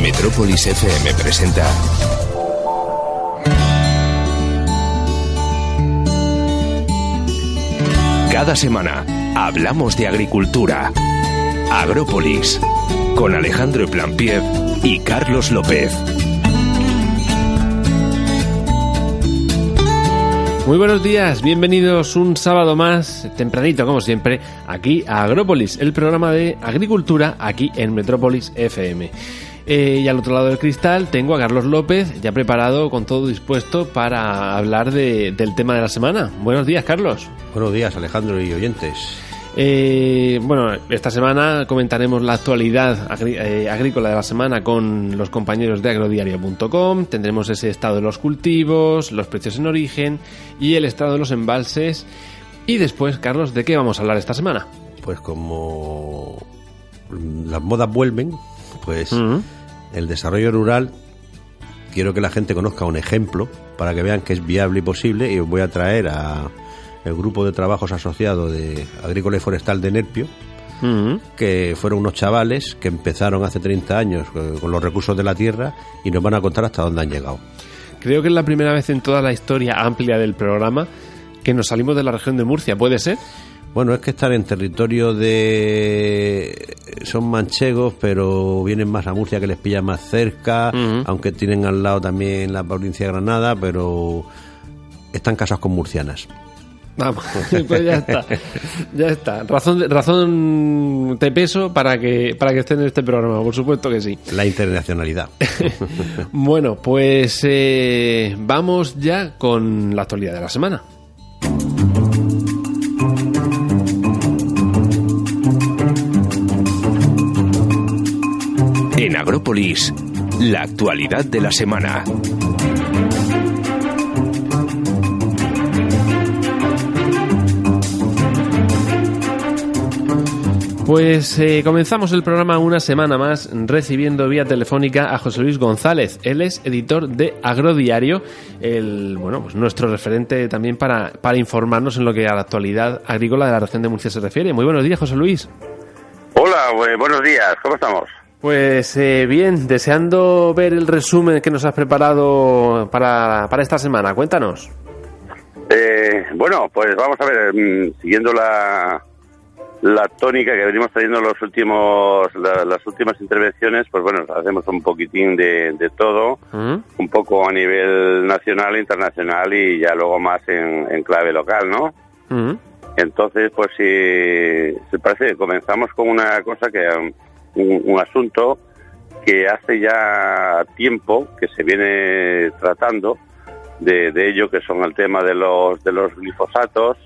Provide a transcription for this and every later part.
Metrópolis FM presenta Cada semana hablamos de agricultura. Agrópolis con Alejandro Plampiev y Carlos López. Muy buenos días, bienvenidos un sábado más, tempranito como siempre, aquí a Agrópolis, el programa de agricultura aquí en Metrópolis FM. Eh, y al otro lado del cristal tengo a Carlos López, ya preparado, con todo dispuesto para hablar de- del tema de la semana. Buenos días, Carlos. Buenos días, Alejandro y oyentes. Eh, bueno, esta semana comentaremos la actualidad eh, agrícola de la semana con los compañeros de agrodiario.com. Tendremos ese estado de los cultivos, los precios en origen y el estado de los embalses. Y después, Carlos, ¿de qué vamos a hablar esta semana? Pues como las modas vuelven, pues el desarrollo rural, quiero que la gente conozca un ejemplo para que vean que es viable y posible y os voy a traer a el grupo de trabajos asociado de Agrícola y Forestal de Nerpio, que fueron unos chavales que empezaron hace 30 años eh, con los recursos de la tierra y nos van a contar hasta dónde han llegado. Creo que es la primera vez en toda la historia amplia del programa que nos salimos de la región de Murcia, ¿puede ser? Bueno, es que están en territorio de... Son manchegos, pero vienen más a Murcia que les pilla más cerca, aunque tienen al lado también la provincia de Granada, pero están casados con murcianas. Vamos, pues ya está. Ya está. Razón, de- razón de peso para que, para que estén en este programa, por supuesto que sí. La internacionalidad. Bueno, pues eh, vamos ya con la actualidad de la semana. en Agrópolis la actualidad de la semana. Pues eh, comenzamos el programa una semana más recibiendo vía telefónica a José Luis González. Él es editor de Agrodiario, el, bueno, pues nuestro referente también para, para informarnos en lo que a la actualidad agrícola de la región de Murcia se refiere. Muy buenos días, José Luis. Hola, bu- buenos días, ¿cómo estamos? Pues eh, bien, deseando ver el resumen que nos has preparado para, para esta semana. Cuéntanos. Eh, bueno, pues vamos a ver, mm, siguiendo la, la tónica que venimos trayendo los últimos, la- las últimas intervenciones, pues bueno, hacemos un poquitín de, de todo, ¿Mm? un poco a nivel nacional, internacional y ya luego más en, en clave local, ¿no? ¿Mm? Entonces, pues si se parece, comenzamos con una cosa que um, un, un asunto que hace ya tiempo que se viene tratando de, de ello, que son el tema de los de los glifosatos,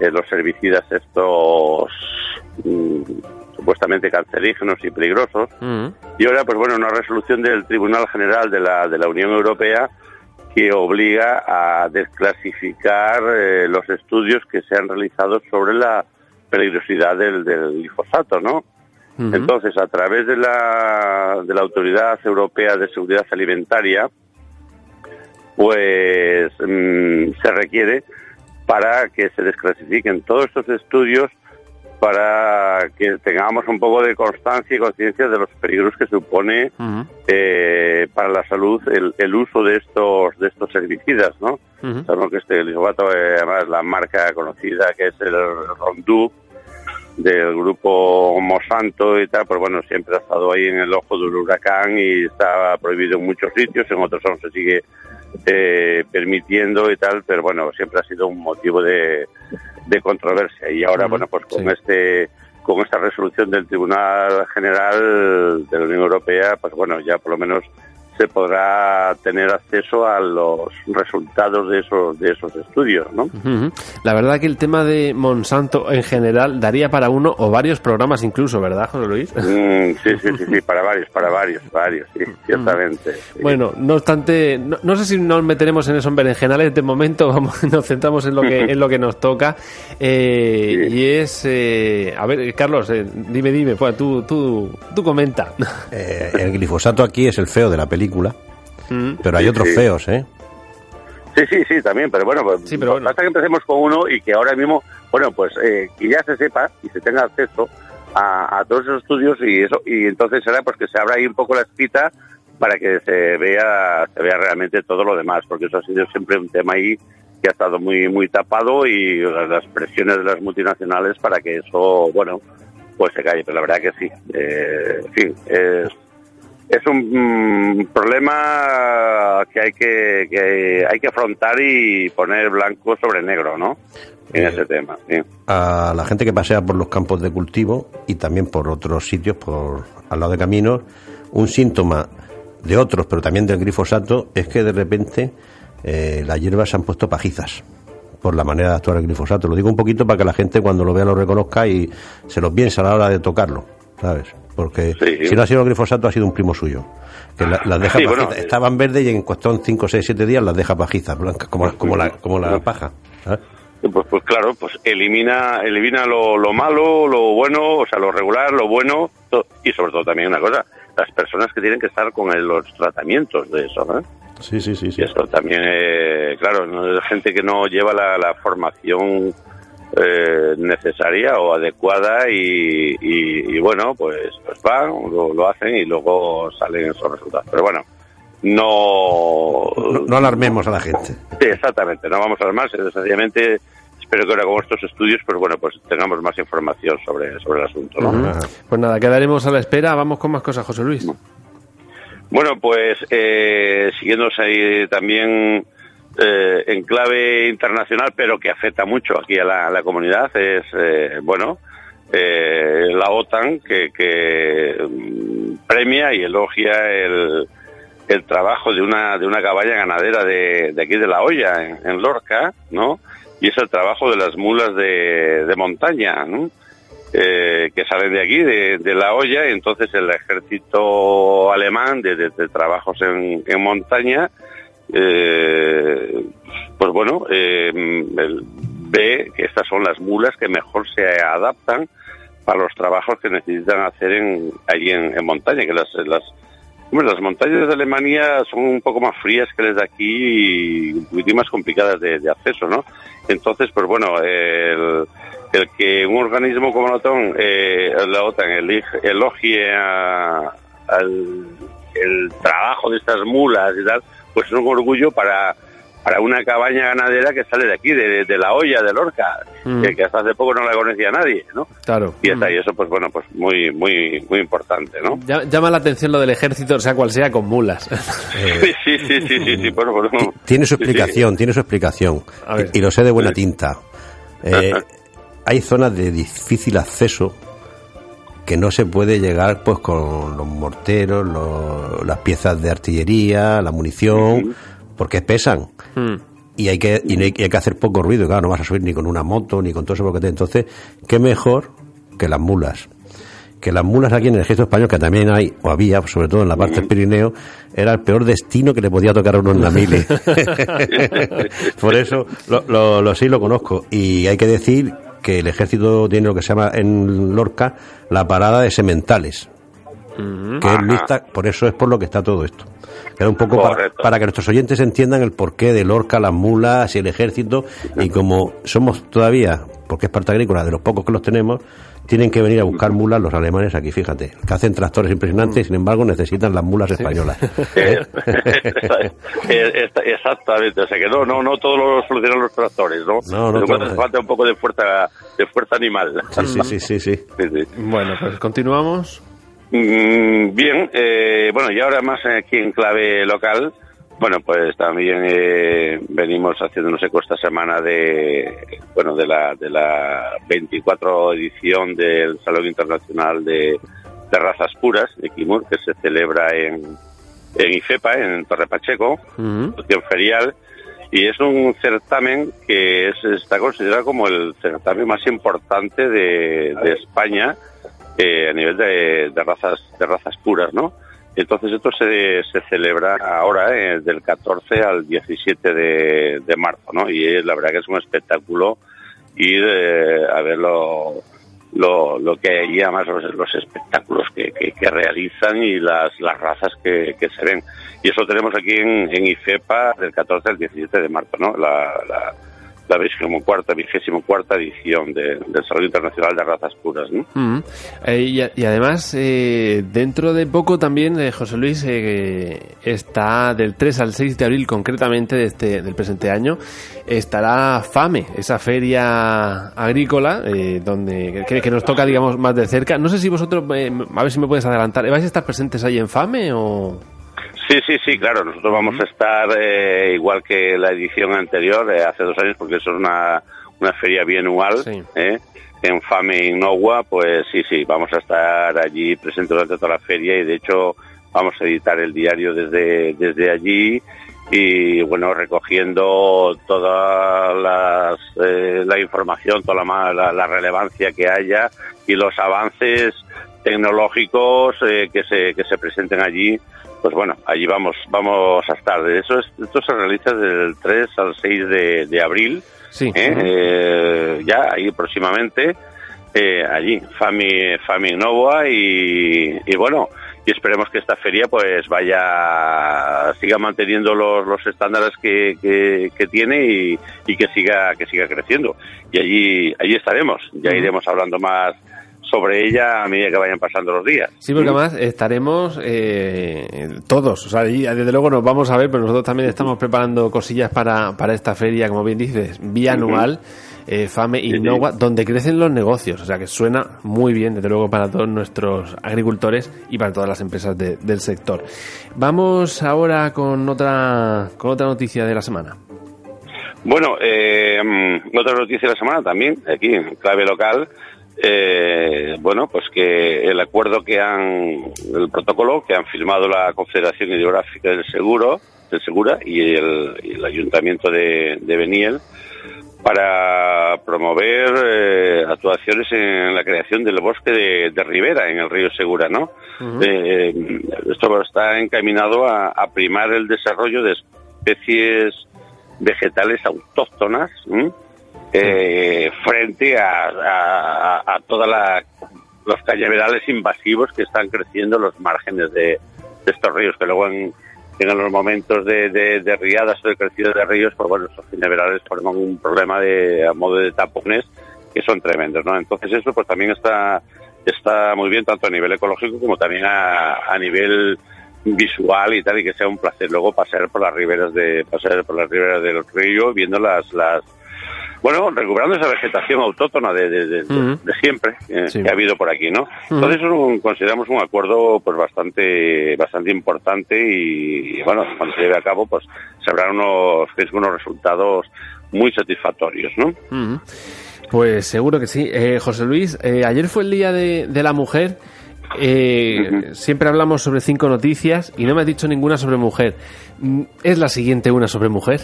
eh, los herbicidas estos mm, supuestamente cancerígenos y peligrosos. ¿Mm? Y ahora, pues bueno, una resolución del Tribunal General de la, de la Unión Europea que obliga a desclasificar eh, los estudios que se han realizado sobre la peligrosidad del, del glifosato, ¿no? Entonces, a través de la, de la Autoridad Europea de Seguridad Alimentaria, pues mm, se requiere para que se desclasifiquen todos estos estudios para que tengamos un poco de constancia y conciencia de los peligros que supone eh, para la salud el, el uso de estos de estos herbicidas, ¿no? Sabemos que este glifosato, eh, además la marca conocida que es el Roundup del grupo Monsanto y tal, pues bueno, siempre ha estado ahí en el ojo del huracán y está prohibido en muchos sitios, en otros aún se sigue eh, permitiendo y tal, pero bueno, siempre ha sido un motivo de, de controversia y ahora, bueno, pues con sí. este con esta resolución del Tribunal General de la Unión Europea, pues bueno, ya por lo menos se podrá tener acceso a los resultados de esos de esos estudios, ¿no? La verdad que el tema de Monsanto en general daría para uno o varios programas incluso, ¿verdad, José Luis? Mm, sí, sí, sí, sí, para varios, para varios, varios, sí, ciertamente. Bueno, no obstante, no, sé si nos meteremos en esos berenjenales de momento, vamos, nos centramos en lo que en lo que nos toca eh, y es, eh, a ver, Carlos, eh, dime, dime, pues, tú, tú, tú comenta. el glifosato aquí es el feo de la película Mm. Pero hay otros feos, ¿eh? Sí, sí, sí, también, pero bueno, pues, basta que empecemos con uno y que ahora mismo, bueno, pues eh, que ya se sepa y se tenga acceso a, todos esos estudios y eso, y entonces será pues que se abra ahí un poco la escrita para que se vea, se vea realmente todo lo demás, porque eso ha sido siempre un tema ahí que ha estado muy, muy tapado y las presiones de las multinacionales para que eso, bueno, pues se calle, pero la verdad que sí, eh, en fin, es es un mm, problema que hay que, hay que afrontar y poner blanco sobre negro, ¿no? En ese tema. A la gente que pasea por los campos de cultivo y también por otros sitios, por al lado de caminos, un síntoma de otros, pero también del glifosato, es que de repente eh, las hierbas se han puesto pajizas por la manera de actuar el glifosato. Lo digo un poquito para que la gente cuando lo vea lo reconozca y se lo piense a la hora de tocarlo, ¿sabes? Porque si no ha sido el glifosato ha sido un primo suyo. Que las deja estaban verdes y en cuestión 5, 6, 7 días las deja pajizas blancas, como, como, la, como la paja. Pues, pues claro, pues elimina, elimina lo, lo malo, lo bueno, o sea, lo regular, lo bueno, y sobre todo también una cosa, las personas que tienen que estar con los tratamientos de eso, ¿eh? Sí, sí, sí. sí. Y eso también, eh, claro, no gente que no lleva la, la formación eh, necesaria o adecuada y, bueno, pues, pues van, lo, hacen y luego salen esos resultados. Pero bueno, no... No, alarmemos a la gente. Sí, exactamente, no vamos a alarmar, sencillamente espero que ahora con estos estudios, pues bueno, pues tengamos más información sobre, sobre el asunto. Pues nada, quedaremos a la espera. Vamos con más cosas, José Luis. Bueno, pues eh, siguiéndose ahí también eh, en clave internacional, pero que afecta mucho aquí a la, comunidad, es, eh, bueno, eh, la OTAN que, mm, premia y elogia el, el, trabajo de una, de una cabaña ganadera de, aquí de La Hoya, en, Lorca, ¿no? Y es el trabajo de las mulas de, montaña, ¿no? que salen de aquí, de, La Hoya, y entonces el ejército alemán de, de trabajos en, en montaña eh, pues bueno, eh, ve que estas son las mulas que mejor se adaptan para los trabajos que necesitan hacer en, allí en, montaña, que las, las, las montañas de Alemania son un poco más frías que las de aquí y un más complicadas de, acceso, ¿no? Entonces, pues bueno, el, el que un organismo como la OTAN, eh, la OTAN elogie al, el trabajo de estas mulas y tal, pues es un orgullo para, para una cabaña ganadera que sale de aquí, de, la olla de Lorca, mm. que, hasta hace poco no la conocía nadie, ¿no? Claro. Y, está, y eso, pues bueno, pues muy, muy, muy importante, ¿no? Llama la atención lo del ejército, sea cual sea, con mulas. sí, sí, sí, sí, sí, Tiene su explicación, tiene su explicación. Y, lo sé de buena tinta. Eh, hay zonas de difícil acceso que no se puede llegar pues con los morteros, las piezas de artillería, la munición, porque pesan. Hmm. Y hay, que, y hay que hacer poco ruido, claro, no vas a subir ni con una moto, ni con todo eso, porque entonces, ¿qué mejor que las mulas? que las mulas aquí en el ejército español, que también hay, o había, sobre todo en la parte del Pirineo, era el peor destino que le podía tocar a uno en la mili. Por eso lo, lo, sí lo conozco. Y hay que decir que el ejército tiene lo que se llama en Lorca la parada de sementales, que es lista, por eso es por lo que está todo esto. Era un poco para, que nuestros oyentes entiendan el porqué de Lorca, las mulas y el ejército, y como somos todavía, porque es parte agrícola, de los pocos que los tenemos, tienen que venir a buscar mulas los alemanes aquí, fíjate, que hacen tractores impresionantes y sin embargo necesitan las mulas españolas. Exactamente, o sea que no, no, no todos los solucionan los tractores, ¿no? No, no. Hace falta un poco de fuerza, de fuerza animal. Sí, sí, sí, sí. Bueno, pues continuamos. Mm, bien, eh, bueno, y ahora más aquí en clave local, bueno, pues también eh, venimos haciendo, no sé, esta semana de, bueno, de la, de la 24 edición del Salón Internacional de, Razas Puras de Kimur, que se celebra en, en IFEPA, en Torre Pacheco, uh ferial, y es un certamen que es, está considerado como el certamen más importante de, España eh, a nivel de, razas de razas puras, ¿no? Entonces esto se, se celebra ahora eh, del 14 al 17 de, de marzo, ¿no? Y la verdad que es un espectáculo ir eh, a verlo lo, lo que hay además los, los espectáculos que, que, realizan y las, las razas que, que se ven. Y eso tenemos aquí en, en IFEPA del 14 al 17 de marzo, ¿no? La, la, la vigésimo cuarta, vigésimo cuarta edición del Salón Internacional de Razas Puras. ¿no? Mm. Eh, y, además, eh, dentro de poco también, eh, José Luis, está del 3 al 6 de abril concretamente de este, del presente año, estará FAME, esa feria agrícola, donde que, que, nos toca, digamos, más de cerca. No sé si vosotros, a ver si me puedes adelantar, ¿vais a estar presentes ahí en FAME o...? Sí, sí, sí, claro. Nosotros vamos a estar eh, igual que la edición anterior, eh, hace dos años, porque eso es una, una feria bianual. Eh, en FAME Innova, pues sí, sí, vamos a estar allí presentes durante toda la feria y de hecho vamos a editar el diario desde, desde allí y bueno, recogiendo toda las, la información, toda la, la, relevancia que haya y los avances tecnológicos que, se, que se presenten allí pues bueno, allí vamos, vamos a estar. Eso esto se realiza del 3 al 6 de, abril, sí. ¿eh? Eh, ya ahí próximamente, eh, allí, Fami, Fami Novoa y, bueno, y esperemos que esta feria pues vaya, siga manteniendo los, los estándares que, que, tiene y, y, que siga, que siga creciendo. Y allí, allí estaremos, ya iremos hablando más sobre ella a medida que vayan pasando los días. Sí, porque además estaremos eh, todos, o sea, desde luego nos vamos a ver, pero nosotros también estamos preparando cosillas para, para esta feria, como bien dices, bianual. Eh, Fame Innova, donde crecen los negocios. O sea que suena muy bien, desde luego, para todos nuestros agricultores y para todas las empresas del sector. Vamos ahora con otra, con otra noticia de la semana. Bueno, eh, mm, otra noticia de la semana también, aquí en clave local, eh, bueno, pues que el acuerdo que han, el protocolo que han firmado la Confederación Hidrográfica del Seguro, del Segura y el, Ayuntamiento de, Beniel para promover eh, actuaciones en la creación del bosque de, ribera en el río Segura, ¿no? Eh, esto está encaminado a, primar el desarrollo de especies vegetales autóctonas eh, frente a, a, todos los cañaverales invasivos que están creciendo los márgenes de, estos ríos, que luego en, los momentos de, de, riadas o de crecido de ríos, pues bueno, estos cañaverales forman un problema de a modo de tapones que son tremendos, ¿no? Entonces eso pues también está está muy bien tanto a nivel ecológico como también a, a nivel visual y tal y que sea un placer luego pasear por las riberas de pasar por las riberas del río viendo las las bueno, recuperando esa vegetación autóctona de, de, siempre eh, que ha habido por aquí, ¿no? Entonces consideramos un acuerdo pues bastante bastante importante y, bueno, cuando se lleve a cabo pues se habrán unos, unos resultados muy satisfactorios, ¿no? Pues seguro que sí. Eh, José Luis, eh, ayer fue el Día de, de la Mujer. Siempre hablamos sobre cinco noticias y no me has dicho ninguna sobre mujer. Mm, ¿Es la siguiente una sobre mujer?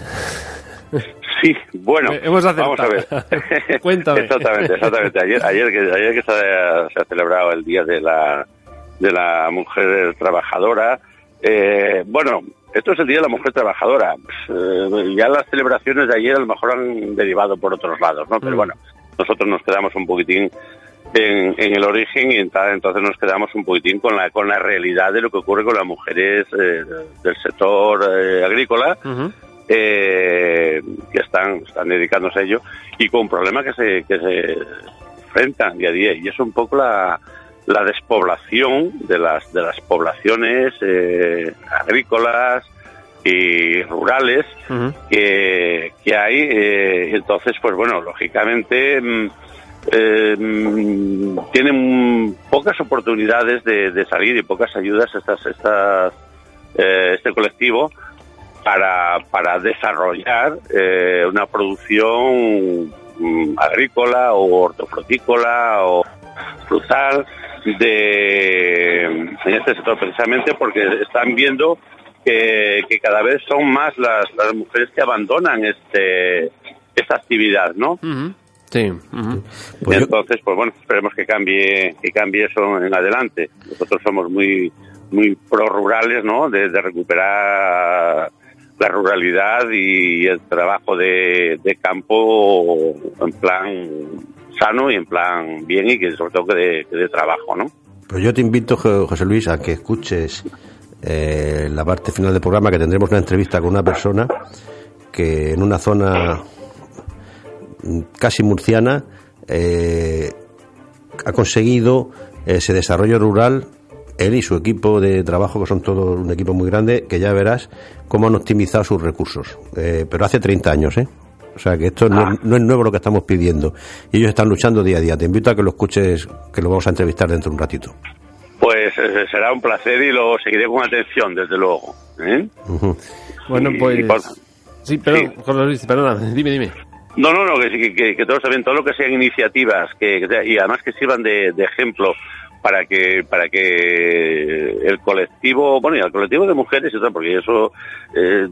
Sí, bueno, eh, vamos a ver. Cuéntame. exactamente, exactamente. Ayer, ayer que, ayer que se, ha, celebrado el Día de la, de la Mujer Trabajadora, eh, bueno, esto es el Día de la Mujer Trabajadora. Eh, ya las celebraciones de ayer a lo mejor han derivado por otros lados, ¿no? Pero mm. bueno, nosotros nos quedamos un poquitín en, en, el origen y entonces nos quedamos un poquitín con la con la realidad de lo que ocurre con las mujeres del sector agrícola eh, que están, están dedicándose a ello y con problemas que se, que se enfrentan día a día. Y es un poco la, la despoblación de las, de las poblaciones eh, agrícolas y rurales que, que, hay. Eh, entonces, pues bueno, lógicamente mm, eh, mm, tienen pocas oportunidades de, de, salir y pocas ayudas estas, estas, este colectivo para, para desarrollar eh, una producción mm, agrícola o hortofrutícola o frutal de en este sector precisamente porque están viendo que, que cada vez son más las, las mujeres que abandonan este esta actividad, ¿no? Sí. Pues Entonces, pues bueno, esperemos que cambie, que cambie eso en adelante. Nosotros somos muy, muy pro rurales, ¿no? De, recuperar la ruralidad y el trabajo de, campo en plan sano y en plan bien y que sobre todo que de, trabajo, ¿no? Pues yo te invito, José Luis, a que escuches eh, la parte final del programa, que tendremos una entrevista con una persona que en una zona casi murciana eh, ha conseguido ese desarrollo rural él y su equipo de trabajo, que son todos un equipo muy grande, que ya verás cómo han optimizado sus recursos. Eh, pero hace 30 años, ¿eh? O sea, que esto no, es nuevo lo que estamos pidiendo. Y ellos están luchando día a día. Te invito a que lo escuches, que lo vamos a entrevistar dentro de un ratito. Pues eh, será un placer y lo seguiré con atención, desde luego. Bueno, pues... Sí, perdón, perdona, dime, dime. No, no, no, que, que, que todos saben todo lo que sean iniciativas que, y además que sirvan de, ejemplo para que para que el colectivo, bueno, y el colectivo de mujeres, porque eso, eh,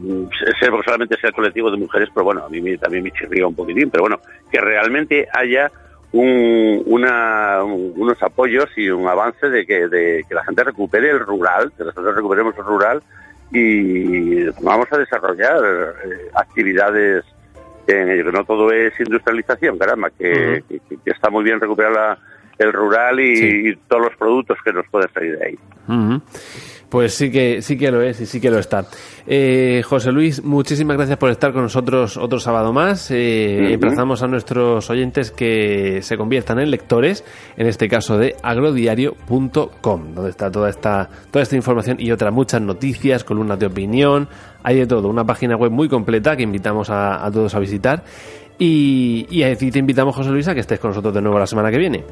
solamente sea el colectivo de mujeres, pero bueno, a mí también me chirría un poquitín, pero bueno, que realmente haya un, una, unos apoyos y un avance de que, de que la gente recupere el rural, que nosotros recuperemos el rural y vamos a desarrollar eh, actividades en ello, que no todo es industrialización, caramba, que, está muy bien recuperar el rural y, todos los productos que nos pueden salir de ahí. Pues sí que, sí que lo es y sí que lo está. Eh, José Luis, muchísimas gracias por estar con nosotros otro sábado más. Eh, Emplazamos a nuestros oyentes que se conviertan en lectores, en este caso de agrodiario.com, donde está toda esta, toda esta información y otras muchas noticias, columnas de opinión, hay de todo, una página web muy completa que invitamos a, todos a visitar. Y, y te invitamos, José Luis, a que estés con nosotros de nuevo la semana que viene.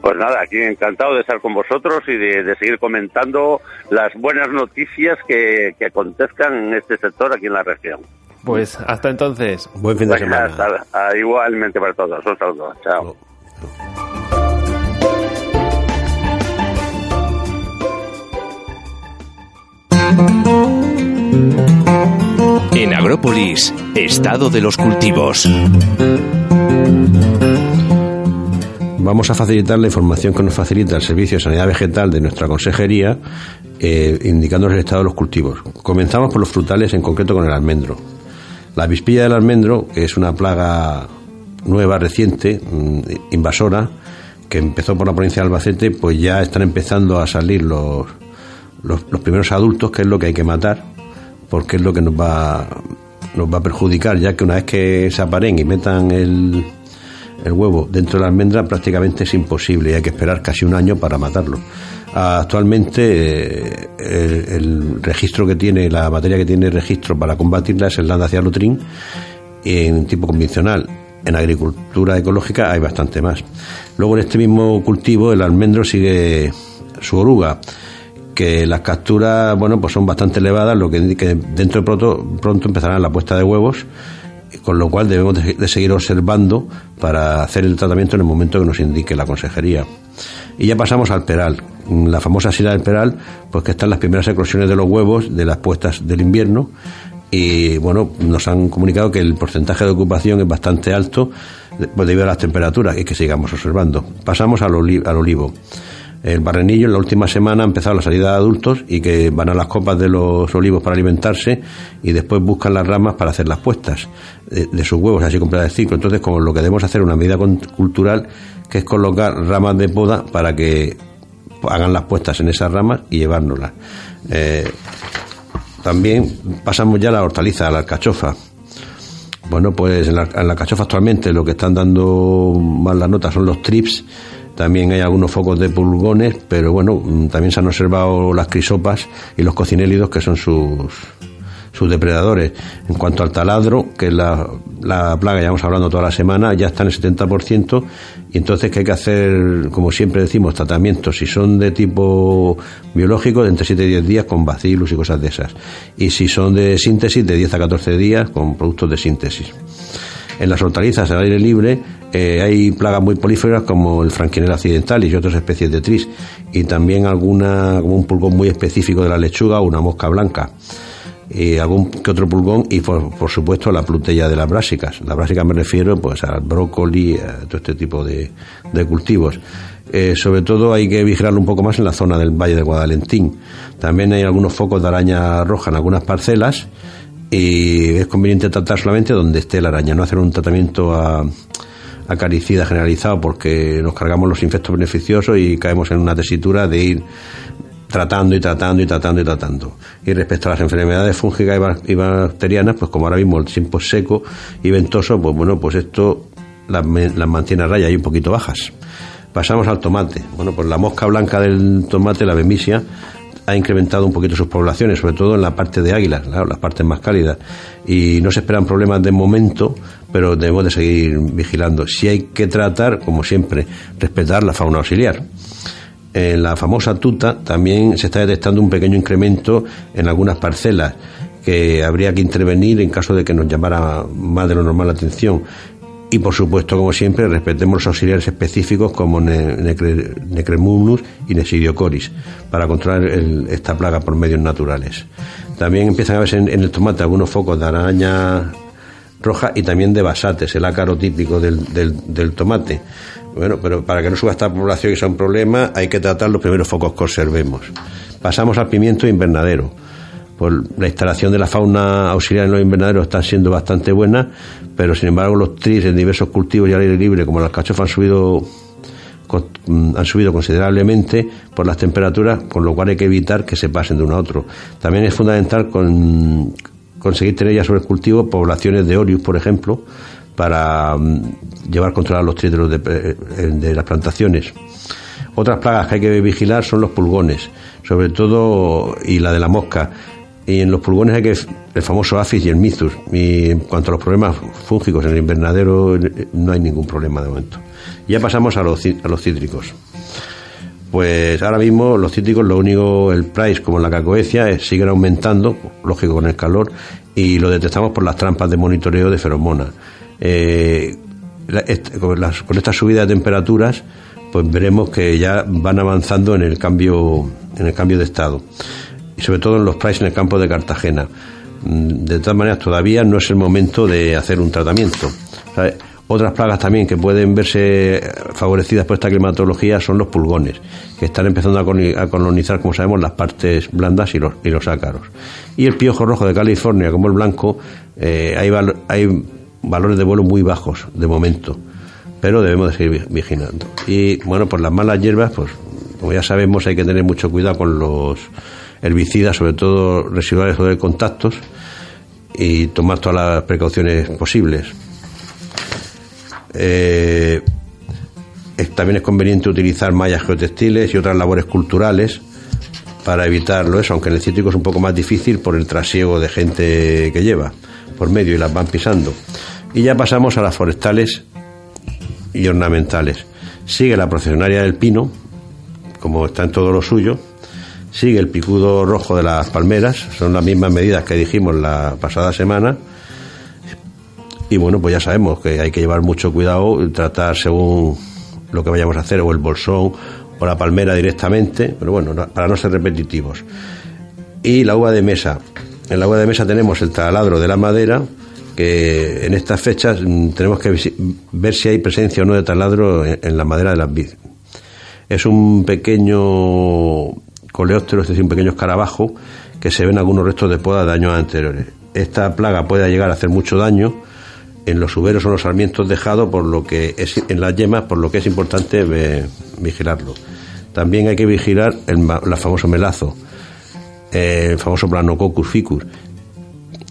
Pues nada, aquí encantado de estar con vosotros y de, seguir comentando las buenas noticias que, acontezcan en este sector aquí en la región. Pues hasta entonces. Buen fin de semana. igualmente para todos. Un saludo. Chao. En Agrópolis, estado de los cultivos vamos a facilitar la información que nos facilita el Servicio de Sanidad Vegetal de nuestra consejería, eh, indicándonos el estado de los cultivos. Comenzamos por los frutales, en concreto con el almendro. La avispilla del almendro, que es una plaga nueva, reciente, mm, invasora, que empezó por la provincia de Albacete, pues ya están empezando a salir los, los, los primeros adultos, que es lo que hay que matar, porque es lo que nos va, nos va a perjudicar, ya que una vez que se aparen y metan el, el huevo dentro de la almendra prácticamente es imposible y hay que esperar casi un año para matarlo. Actualmente eh, el, registro que tiene, la materia que tiene registro para combatirla es el landacialotrin en tipo convencional. En agricultura ecológica hay bastante más. Luego en este mismo cultivo el almendro sigue su oruga que las capturas bueno pues son bastante elevadas lo que, que dentro de pronto, pronto empezarán la puesta de huevos con lo cual debemos de, seguir observando para hacer el tratamiento en el momento que nos indique la consejería. Y ya pasamos al peral, la famosa sila del peral, pues que están las primeras eclosiones de los huevos de las puestas del invierno y bueno, nos han comunicado que el porcentaje de ocupación es bastante alto pues, debido a las temperaturas y que sigamos observando. Pasamos al, al olivo el barrenillo en la última semana ha empezado la salida de adultos y que van a las copas de los olivos para alimentarse y después buscan las ramas para hacer las puestas de, sus huevos, así completar el ciclo. Entonces, como lo que debemos hacer una medida cultural que es colocar ramas de poda para que hagan las puestas en esas ramas y llevárnoslas. Eh, también pasamos ya a la hortaliza, a la alcachofa. Bueno, pues en la, en la alcachofa actualmente lo que están dando más las notas son los trips también hay algunos focos de pulgones, pero bueno, mm, también se han observado las crisopas y los cocinélidos, que son sus, sus depredadores. En cuanto al taladro, que es la, la plaga, ya vamos hablando toda la semana, ya está en el 70%, y entonces que hay que hacer, como siempre decimos, tratamientos, si son de tipo biológico, de entre 7 y 10 días con bacillus y cosas de esas. Y si son de síntesis, de 10 a 14 días con productos de síntesis. En las hortalizas al aire libre eh, hay plagas muy políferas como el franquinel accidentalis y otras especies de tris, y también alguna, como un pulgón muy específico de la lechuga o una mosca blanca y algún que otro pulgón y por, supuesto la plutella de las brásicas. Las brásicas me refiero pues al brócoli, a todo este tipo de, de cultivos. Eh, sobre todo hay que vigilarlo un poco más en la zona del Valle de Guadalentín. También hay algunos focos de araña roja en algunas parcelas y es conveniente tratar solamente donde esté la araña, no hacer un tratamiento a, acaricida generalizado porque nos cargamos los infectos beneficiosos y caemos en una tesitura de ir tratando y tratando y tratando y tratando. Y respecto a las enfermedades fúngicas y bacterianas, pues como ahora mismo el tiempo es seco y ventoso, pues bueno, pues esto las, mantiene a raya y un poquito bajas. Pasamos al tomate. Bueno, pues la mosca blanca del tomate, la bemisia, ha incrementado un poquito sus poblaciones, sobre todo en la parte de águilas, las partes más cálidas. Y no se esperan problemas de momento, pero debemos de seguir vigilando. Si hay que tratar, como siempre, respetar la fauna auxiliar en la famosa tuta también se está detectando un pequeño incremento en algunas parcelas que habría que intervenir en caso de que nos llamara más de lo normal la atención. Y por supuesto, como siempre, respetemos los auxiliares específicos como Necremunus y Nesidiocoris para controlar esta plaga por medios naturales. También empiezan a verse en, el tomate algunos focos de araña roja y también de basates, el ácaro típico del, del tomate. Bueno, pero para que no suba esta población y sea un problema, hay que tratar los primeros focos que observemos. Pasamos al pimiento invernadero. Pues la instalación de la fauna auxiliar en los invernaderos está siendo bastante buena, pero sin embargo los tris en diversos cultivos y al aire libre, como las cachofas, han subido mm, han subido considerablemente por las temperaturas, con lo cual hay que evitar que se pasen de uno a otro. También es fundamental con, conseguir tener ya sobre el cultivo poblaciones de Orius, por ejemplo, para mm, llevar control a los tríteros de, eh, de las plantaciones. Otras plagas que hay que vigilar son los pulgones, sobre todo, y la de la mosca. Y en los pulgones hay que el famoso afis y el mizus. Y en cuanto a los problemas fúngicos en el invernadero, eh, no hay ningún problema de momento. Ya pasamos a los, a los cítricos. Pues ahora mismo los cítricos, lo único, el price como la cacoecia, siguen aumentando, lógico con el calor, y lo detectamos por las trampas de monitoreo de feromonas eh, con, esta subida de temperaturas, pues veremos que ya van avanzando en el cambio, en el cambio de estado. Y sobre todo en los prices en el campo de Cartagena. Mm, de todas maneras, todavía no es el momento de hacer un tratamiento. Otras plagas también que pueden verse favorecidas por esta climatología son los pulgones, que están empezando a colonizar, como sabemos, las partes blandas y los, y los ácaros. Y el piojo rojo de California, como el blanco, eh, hay, hay valores de vuelo muy bajos de momento, pero debemos de seguir vigilando. Y bueno, por las malas hierbas, pues como ya sabemos, hay que tener mucho cuidado con los herbicidas, sobre todo residuales o de contactos, y tomar todas las precauciones posibles. Eh, también es conveniente utilizar mallas geotextiles y otras labores culturales para evitarlo eso, aunque en el cítrico es un poco más difícil por el trasiego de gente que lleva por medio y las van pisando. Y ya pasamos a las forestales y ornamentales. Sigue la procesionaria del pino, como está en todo lo suyo. Sigue el picudo rojo de las palmeras, son las mismas medidas que dijimos la pasada semana. Y bueno, pues ya sabemos que hay que llevar mucho cuidado y tratar según lo que vayamos a hacer, o el bolsón, o la palmera directamente, pero bueno, para no ser repetitivos. Y la uva de mesa, en la agua de mesa tenemos el taladro de la madera, que en estas fechas mm, tenemos que ver si hay presencia o no de taladro en, la madera de las vid. Es un pequeño coleóptero, es decir, un pequeño escarabajo que se ven algunos restos de poda de años anteriores. Esta plaga puede llegar a hacer mucho daño en los uberos o los sarmientos dejados, por lo que es en las yemas, por lo que es importante vigilarlo. También hay que vigilar el, famoso melazo el famoso Planococcus ficus,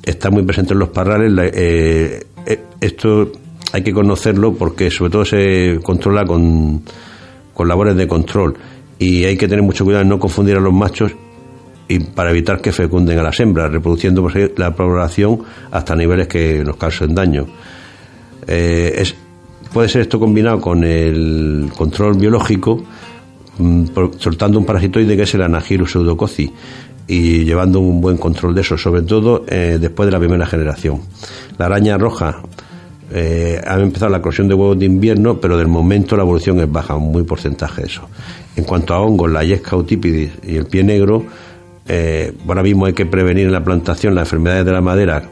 está muy presente en los parrales. Eh, eh, esto hay que conocerlo porque sobre todo se controla con, con labores de control y hay que tener mucho cuidado en no confundir a los machos y para evitar que fecunden a las hembras, reproduciendo la población hasta niveles que nos causen daño. Eh, es, puede ser esto combinado con el control biológico, mm, soltando un parasitoide que es el Anagirus pseudococi, y llevando un buen control de eso, sobre todo eh, después de la primera generación. La araña roja eh, ha empezado la corrosión de huevos de invierno, pero del momento la evolución es baja, un muy porcentaje de eso. En cuanto a hongos, la yesca utipidis y el pie negro, eh, ahora mismo hay que prevenir en la plantación las enfermedades de la madera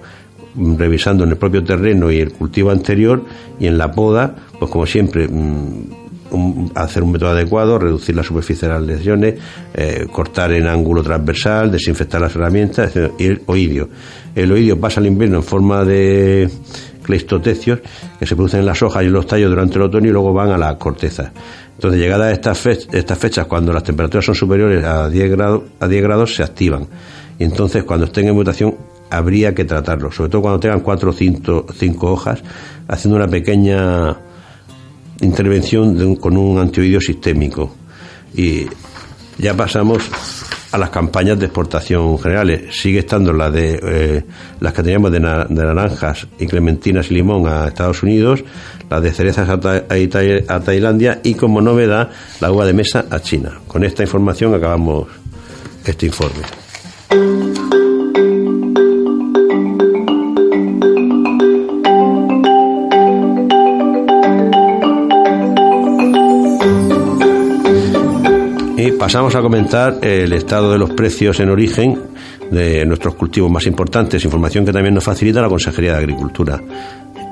mm, revisando en el propio terreno y el cultivo anterior y en la poda, pues como siempre, mm, hacer un método adecuado, reducir la superficie de las lesiones, eh, cortar en ángulo transversal, desinfectar las herramientas y el oidio. El oidio pasa al invierno en forma de cleistotecios que se producen en las hojas y en los tallos durante el otoño y luego van a la corteza. Entonces, llegadas estas, estas fechas, cuando las temperaturas son superiores a 10 grados, a 10 grados, se activan. Y entonces, cuando estén en mutación, habría que tratarlos, sobre todo cuando tengan 4 o 5 hojas, haciendo una pequeña intervención con un antioidio sistémico. Y ya pasamos a las campañas de exportación generales. Sigue estando la de eh, las que teníamos de, naranjas y clementinas y limón a Estados Unidos, las de cerezas a, Tailandia y como novedad la uva de mesa a China. Con esta información acabamos este informe. Pasamos a comentar el estado de los precios en origen de nuestros cultivos más importantes, información que también nos facilita la Consejería de Agricultura.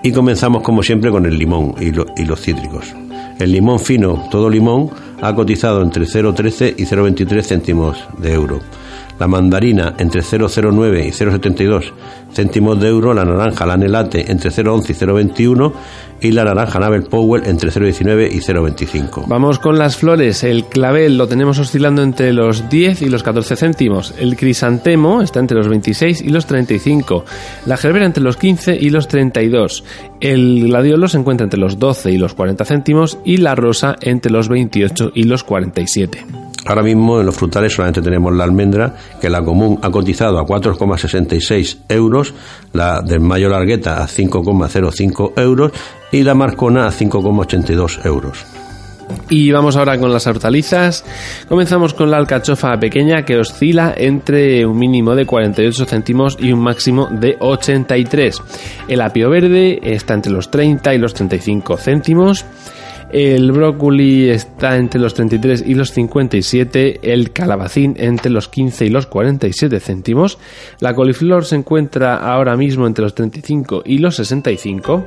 Y comenzamos como siempre con el limón y, los cítricos. El limón fino, todo limón, ha cotizado entre 0,13 y 0,23 céntimos de euro la mandarina entre 0,09 y 0,72 céntimos de euro, la naranja, la Nelate entre 0,11 y 0,21 y la naranja Nabel Powell entre 0,19 y 0,25. Vamos con las flores. El clavel lo tenemos oscilando entre los 10 y los 14 céntimos. El crisantemo está entre los 26 y los 35. La gerbera entre los 15 y los 32. El gladiolo se encuentra entre los 12 y los 40 céntimos y la rosa entre los 28 y los 47. Ahora mismo en los frutales solamente tenemos la almendra, que la común ha cotizado a 4,66 euros, la del mayo largueta a 5,05 euros y la marcona a 5,82 euros. Y vamos ahora con las hortalizas. Comenzamos con la alcachofa pequeña que oscila entre un mínimo de 48 céntimos y un máximo de 83. El apio verde está entre los 30 y los 35 céntimos. El brócoli está entre los 33 y los 57, el calabacín entre los 15 y los 47 céntimos, la coliflor se encuentra ahora mismo entre los 35 y los 65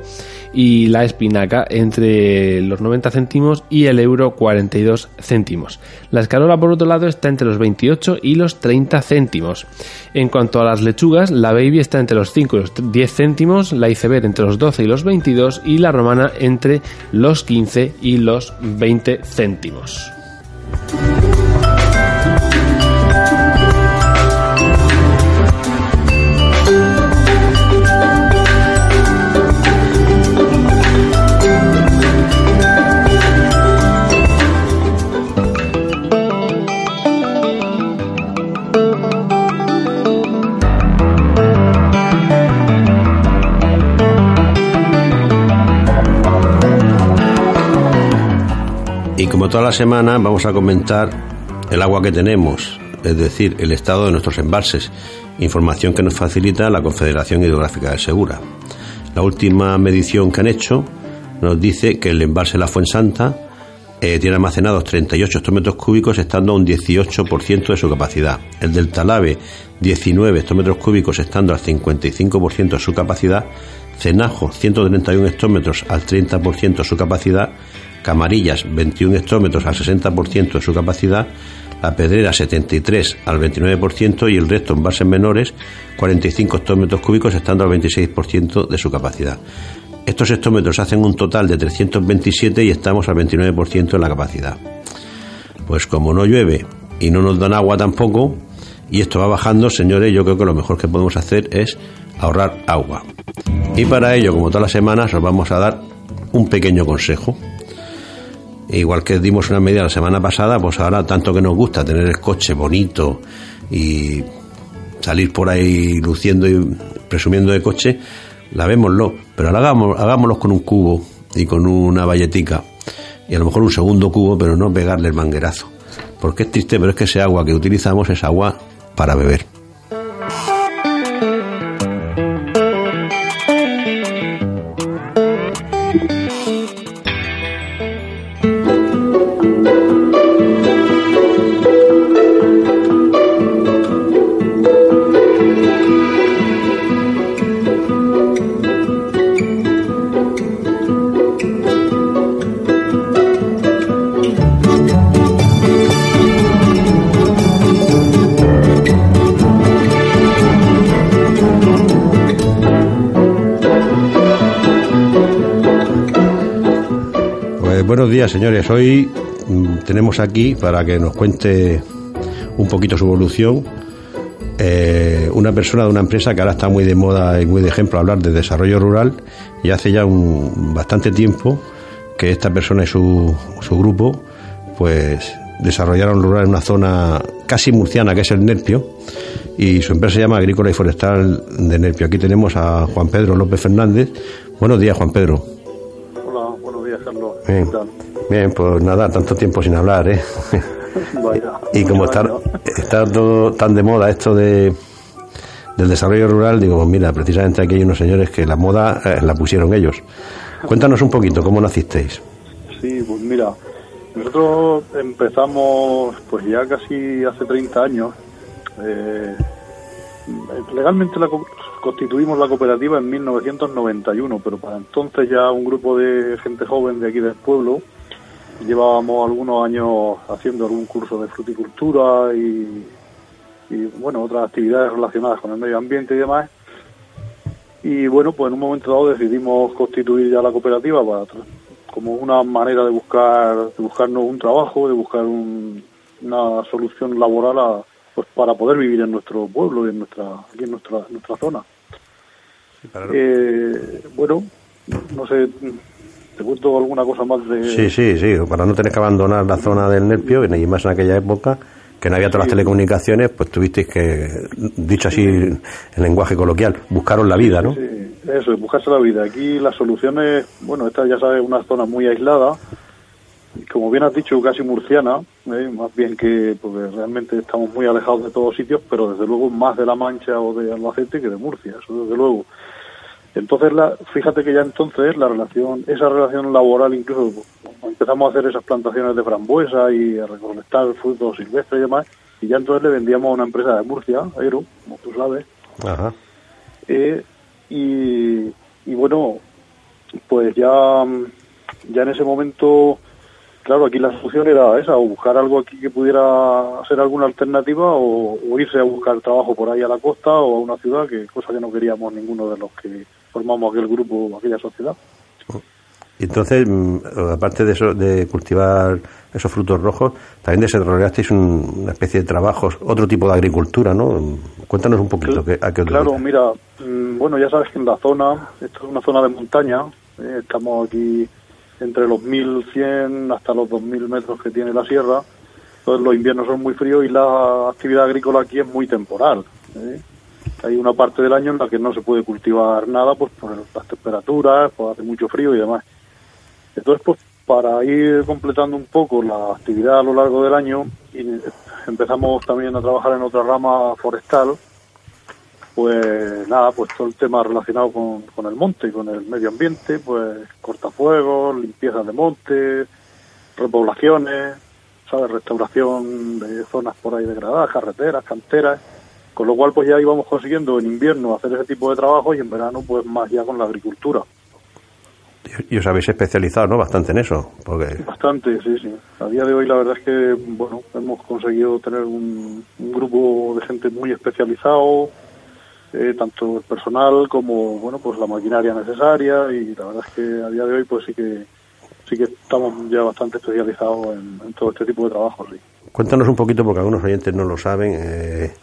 y la espinaca entre los 90 céntimos y el euro 42 céntimos. La escarola por otro lado está entre los 28 y los 30 céntimos. En cuanto a las lechugas, la baby está entre los 5 y los 10 céntimos, la iceberg entre los 12 y los 22 y la romana entre los 15 y los 20 céntimos. Como toda la semana vamos a comentar el agua que tenemos, es decir, el estado de nuestros embalses, información que nos facilita la Confederación Hidrográfica del Segura. La última medición que han hecho nos dice que el embalse La Fuensanta eh, tiene almacenados 38 hectómetros cúbicos, estando a un 18% de su capacidad. El del Talave, 19 hectómetros cúbicos, estando al 55% de su capacidad. Cenajo, 131 hectómetros al 30% de su capacidad Camarillas 21 hectómetros al 60% de su capacidad, la Pedrera 73 al 29% y el resto en bases menores 45 hectómetros cúbicos estando al 26% de su capacidad. Estos hectómetros hacen un total de 327 y estamos al 29% de la capacidad. Pues como no llueve y no nos dan agua tampoco, y esto va bajando, señores, yo creo que lo mejor que podemos hacer es ahorrar agua. Y para ello, como todas las semanas, os vamos a dar un pequeño consejo. Igual que dimos una medida la semana pasada, pues ahora tanto que nos gusta tener el coche bonito y salir por ahí luciendo y presumiendo de coche, lavémoslo, pero ahora hagamos, hagámoslo con un cubo y con una valletica y a lo mejor un segundo cubo, pero no pegarle el manguerazo. Porque es triste, pero es que ese agua que utilizamos es agua para beber. Días, señores. Hoy mm, tenemos aquí para que nos cuente un poquito su evolución eh, una persona de una empresa que ahora está muy de moda y muy de ejemplo hablar de desarrollo rural y hace ya un bastante tiempo que esta persona y su, su grupo pues desarrollaron rural en una zona casi murciana que es el Nerpio y su empresa se llama Agrícola y Forestal de Nerpio. Aquí tenemos a Juan Pedro López Fernández. Buenos días, Juan Pedro. Hola, buenos días, Carlos. Bien, Bien pues nada, tanto tiempo sin hablar, ¿eh? y como está, está todo tan de moda esto de del desarrollo rural, digo, pues mira, precisamente aquí hay unos señores que la moda eh, la pusieron ellos. Cuéntanos un poquito, ¿cómo nacisteis? Sí, pues mira, nosotros empezamos pues ya casi hace 30 años. Eh, legalmente la, constituimos la cooperativa en 1991, pero para entonces ya un grupo de gente joven de aquí del pueblo llevábamos algunos años haciendo algún curso de fruticultura y, bueno, otras actividades relacionadas con el medio ambiente y demás. Y bueno, pues en un momento dado decidimos constituir ya la cooperativa para como una manera de buscar de buscarnos un trabajo, de buscar una solución laboral pues para poder vivir en nuestro pueblo y en nuestra aquí en nuestra nuestra zona. Eh, bueno, no sé, ¿Te cuento alguna cosa más de...? Sí, sí, sí, para no tener que abandonar la zona del Nerpio, y más en aquella época, que no había todas las telecomunicaciones, pues tuvisteis que, dicho así en lenguaje coloquial, buscaron la vida, ¿no? Sí, eso, buscarse la vida. Aquí las soluciones, bueno, esta ya sabes, una zona muy aislada, como bien has dicho, casi murciana, ¿eh? más bien que porque realmente estamos muy alejados de todos sitios, pero desde luego más de La Mancha o de Albacete que de Murcia, eso desde luego. Entonces, la, fíjate que ya entonces la relación, esa relación laboral, incluso empezamos a hacer esas plantaciones de frambuesa y a recolectar frutos silvestres y demás, y ya entonces le vendíamos a una empresa de Murcia, Aero, como tú sabes. Ajá. Eh, y, y bueno, pues ya, ya en ese momento, claro, aquí la solución era esa, o buscar algo aquí que pudiera ser alguna alternativa, o, o irse a buscar trabajo por ahí a la costa o a una ciudad, que cosa que no queríamos ninguno de los que formamos aquel grupo, aquella sociedad. Entonces, mm, aparte de eso, de cultivar esos frutos rojos, también desarrollasteis una especie de trabajos, otro tipo de agricultura, ¿no? Cuéntanos un poquito. a qué claro, mira, mm, bueno, ya sabes que en la zona, esto es una zona de montaña, eh, estamos aquí entre los 1100 hasta los 2000 metros que tiene la sierra, entonces los inviernos son muy fríos y la actividad agrícola aquí es muy temporal. ¿eh? Hay una parte del año en la que no se puede cultivar nada pues por las temperaturas, pues hace mucho frío y demás. Entonces, pues para ir completando un poco la actividad a lo largo del año, empezamos también a trabajar en otra rama forestal, pues nada, pues todo el tema relacionado con, con el monte y con el medio ambiente, pues cortafuegos, limpieza de montes, repoblaciones, ¿sabes? Restauración de zonas por ahí degradadas, carreteras, canteras con lo cual pues ya íbamos consiguiendo en invierno hacer ese tipo de trabajo y en verano pues más ya con la agricultura. Y os habéis especializado, ¿no? Bastante en eso. Porque... Bastante, sí, sí. A día de hoy la verdad es que, bueno, hemos conseguido tener un, grupo de gente muy especializado, eh, tanto el personal como, bueno, pues la maquinaria necesaria y la verdad es que a día de hoy pues sí que sí que estamos ya bastante especializados en, todo este tipo de trabajos, sí. Cuéntanos un poquito, porque algunos oyentes no lo saben, eh,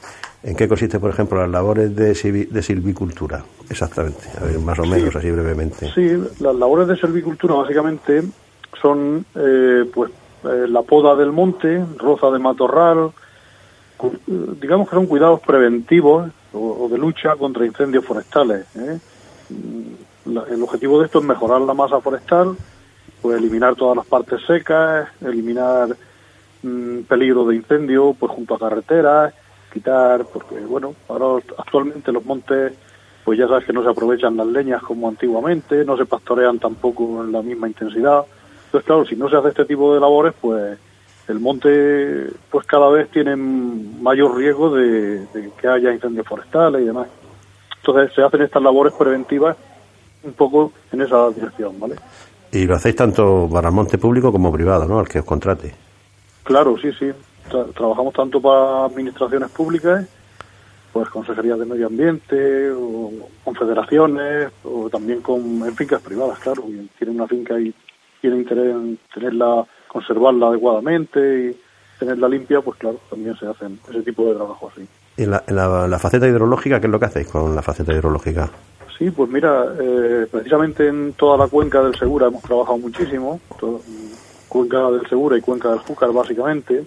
¿En qué consiste, por ejemplo, las labores de, silvicultura? Exactamente, a ver, más o menos, así brevemente. Sí, las labores de silvicultura básicamente son eh, pues eh, la poda del monte, roza de matorral, digamos que son cuidados preventivos o, de lucha contra incendios forestales. ¿eh? el objetivo de esto es mejorar la masa forestal, pues eliminar todas las partes secas, eliminar mm, peligro de incendio pues junto a carreteras, quitar, porque bueno, ahora actualmente los montes, pues ya sabes que no se aprovechan las leñas como antiguamente, no se pastorean tampoco en la misma intensidad. Entonces, claro, si no se hace este tipo de labores, pues el monte, pues cada vez tiene mayor riesgo de, que haya incendios forestales y demás. Entonces, se hacen estas labores preventivas un poco en esa dirección, ¿vale? Y lo hacéis tanto para el monte público como privado, ¿no? Al que os contrate. Claro, sí, sí trabajamos tanto para administraciones públicas, pues consejerías de medio ambiente, o confederaciones, o también con en fincas privadas, claro. Quien tiene una finca y tiene interés en tenerla, conservarla adecuadamente y tenerla limpia, pues claro, también se hacen ese tipo de trabajo así. ¿Y en la, faceta hidrológica qué es lo que hacéis con la faceta hidrológica? Sí, pues mira, eh, precisamente en toda la cuenca del Segura hemos trabajado muchísimo, cuenca del Segura y cuenca del Júcar básicamente,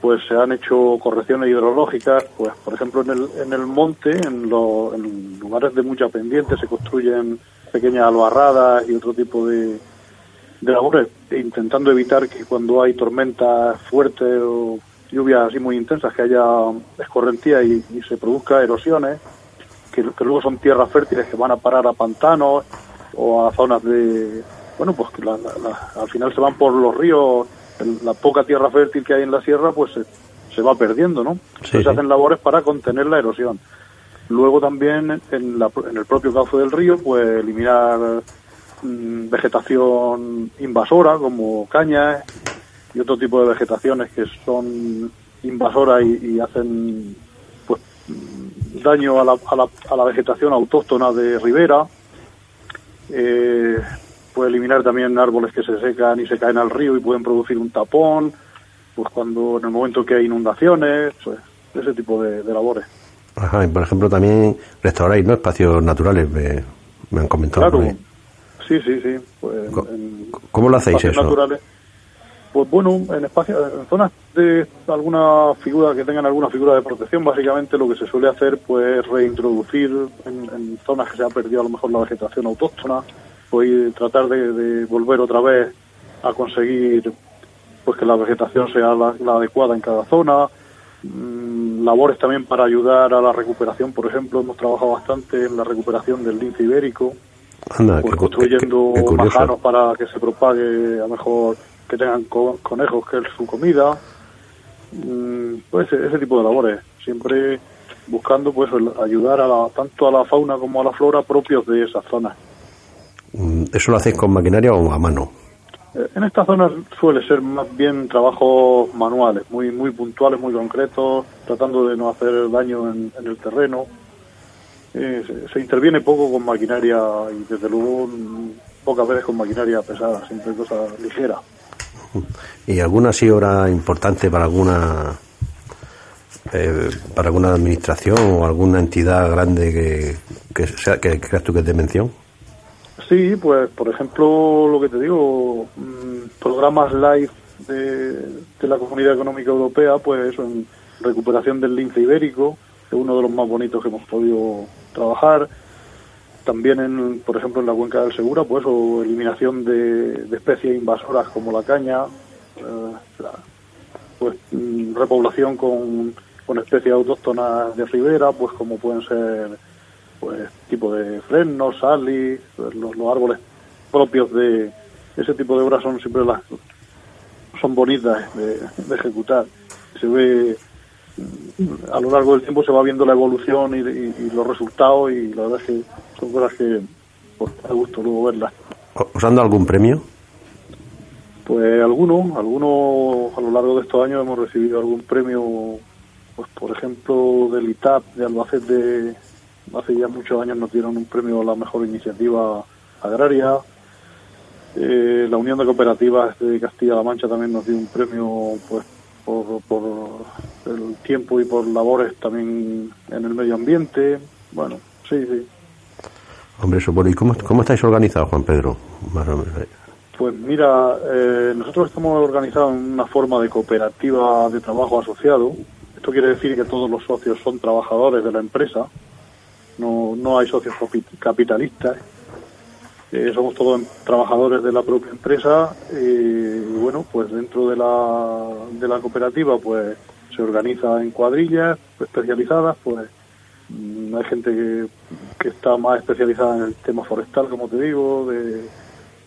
pues se han hecho correcciones hidrológicas, pues por ejemplo en el, en el monte, en, lugares de mucha pendiente se construyen pequeñas albarradas y otro tipo de, de labores, intentando evitar que cuando hay tormentas fuertes o lluvias así muy intensas, que haya escorrentía y, se produzca erosiones, que, luego son tierras fértiles que van a parar a pantanos o a zonas de, bueno, pues que al final se van por los ríos, la poca tierra fértil que hay en la sierra, pues se, va perdiendo, ¿no? se hacen labores para contener la erosión. Luego también en, la, en el propio cauce del río, pues eliminar mm, vegetación invasora como cañas y otro tipo de vegetaciones que son invasoras y, hacen pues daño a la, a, la, a la, vegetación autóctona de ribera. Eh, puede eliminar también árboles que se secan y se caen al río y pueden producir un tapón, pues cuando en el momento que hay inundaciones, pues, ese tipo de labores. Ajá, y por ejemplo también restauráis ¿no? espacios naturales, me, han comentado. Claro, sí, sí, sí. Pues ¿Cómo, lo hacéis eso? Naturales, pues bueno, en espacios, en zonas de alguna figura que tengan alguna figura de protección, básicamente lo que se suele hacer pues reintroducir en, zonas que se ha perdido a lo mejor la vegetación autóctona, pues tratar de, volver otra vez a conseguir pues que la vegetación sea la adecuada en cada zona, Mm, labores también para ayudar a la recuperación, por ejemplo, hemos trabajado bastante en la recuperación del lince ibérico, pues construyendo majanos para que se propague, a mejor que tengan conejos, que es su comida, mm, pues ese, tipo de labores, siempre buscando pues ayudar a tanto a la fauna como a la flora propios de esas zonas. Mm, ¿Eso lo hacéis con maquinaria o a mano? En esta zona suele ser más bien trabajos manuales, muy muy puntuales, muy concretos, tratando de no hacer daño en, el terreno. Eh, se, interviene poco con maquinaria y desde luego pocas veces con maquinaria pesada, siempre cosas ligeras. ¿Y alguna sí hora importante para alguna eh, para alguna administración o alguna entidad grande que, que, sea, que creas tú que es de mención? Sí, pues por ejemplo, lo que te digo, mm, programas live de, la Comunidad Económica Europea, pues eso, en recuperación del lince ibérico, es uno de los más bonitos que hemos podido trabajar. También, en, por ejemplo, en la cuenca del Segura, pues o eliminación de, especies invasoras como la caña, eh, pues mm, repoblación con, con especies autóctonas de ribera, pues como pueden ser pues tipo de frenos, salis, pues, los, árboles propios de ese tipo de obras son siempre las son bonitas de, ejecutar. Se ve a lo largo del tiempo se va viendo la evolución y, los resultados y la verdad es que son cosas que pues, da gusto luego verlas. ¿Os han dado algún premio? Pues algunos, algunos a lo largo de estos años hemos recibido algún premio, pues por ejemplo del ITAP de Albacete hace ya muchos años nos dieron un premio a la mejor iniciativa agraria. Eh, la Unión de Cooperativas de Castilla-La Mancha también nos dio un premio pues por, por el tiempo y por labores también en el medio ambiente. Bueno, sí, sí. Hombre, eso, ¿y cómo, cómo estáis organizados, Juan Pedro? Pues mira, eh, nosotros estamos organizados en una forma de cooperativa de trabajo asociado. Esto quiere decir que todos los socios son trabajadores de la empresa no, no hay socios capitalistas, eh, somos todos trabajadores de la propia empresa y bueno, pues dentro de la, de la cooperativa pues se organiza en cuadrillas especializadas, pues mm, hay gente que, que está más especializada en el tema forestal, como te digo, de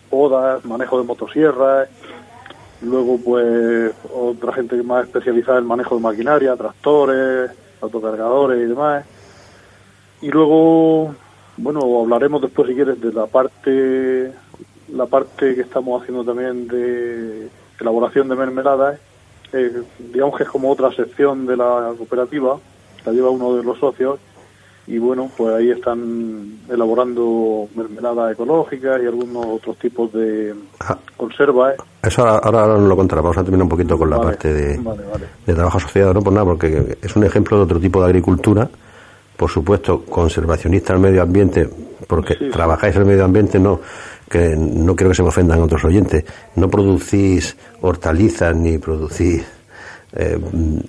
podas, manejo de motosierras, luego pues otra gente más especializada en manejo de maquinaria, tractores, autocargadores y demás. Y luego, bueno, hablaremos después, si quieres, de la parte, la parte que estamos haciendo también de elaboración de mermeladas. Eh, digamos que es como otra sección de la cooperativa, la lleva uno de los socios. y bueno, pues ahí están elaborando mermeladas ecológicas y algunos otros tipos de ah. conservas. ¿eh? Eso ahora, ahora, lo contará. Vamos a terminar un poquito con la parte de, de, trabajo asociado, no por nada, porque es un ejemplo de otro tipo de agricultura. Por supuesto, conservacionista al medio ambiente, porque trabajáis en el medio ambiente, no que no quiero que se me ofendan otros oyentes, no producís hortalizas ni producís eh,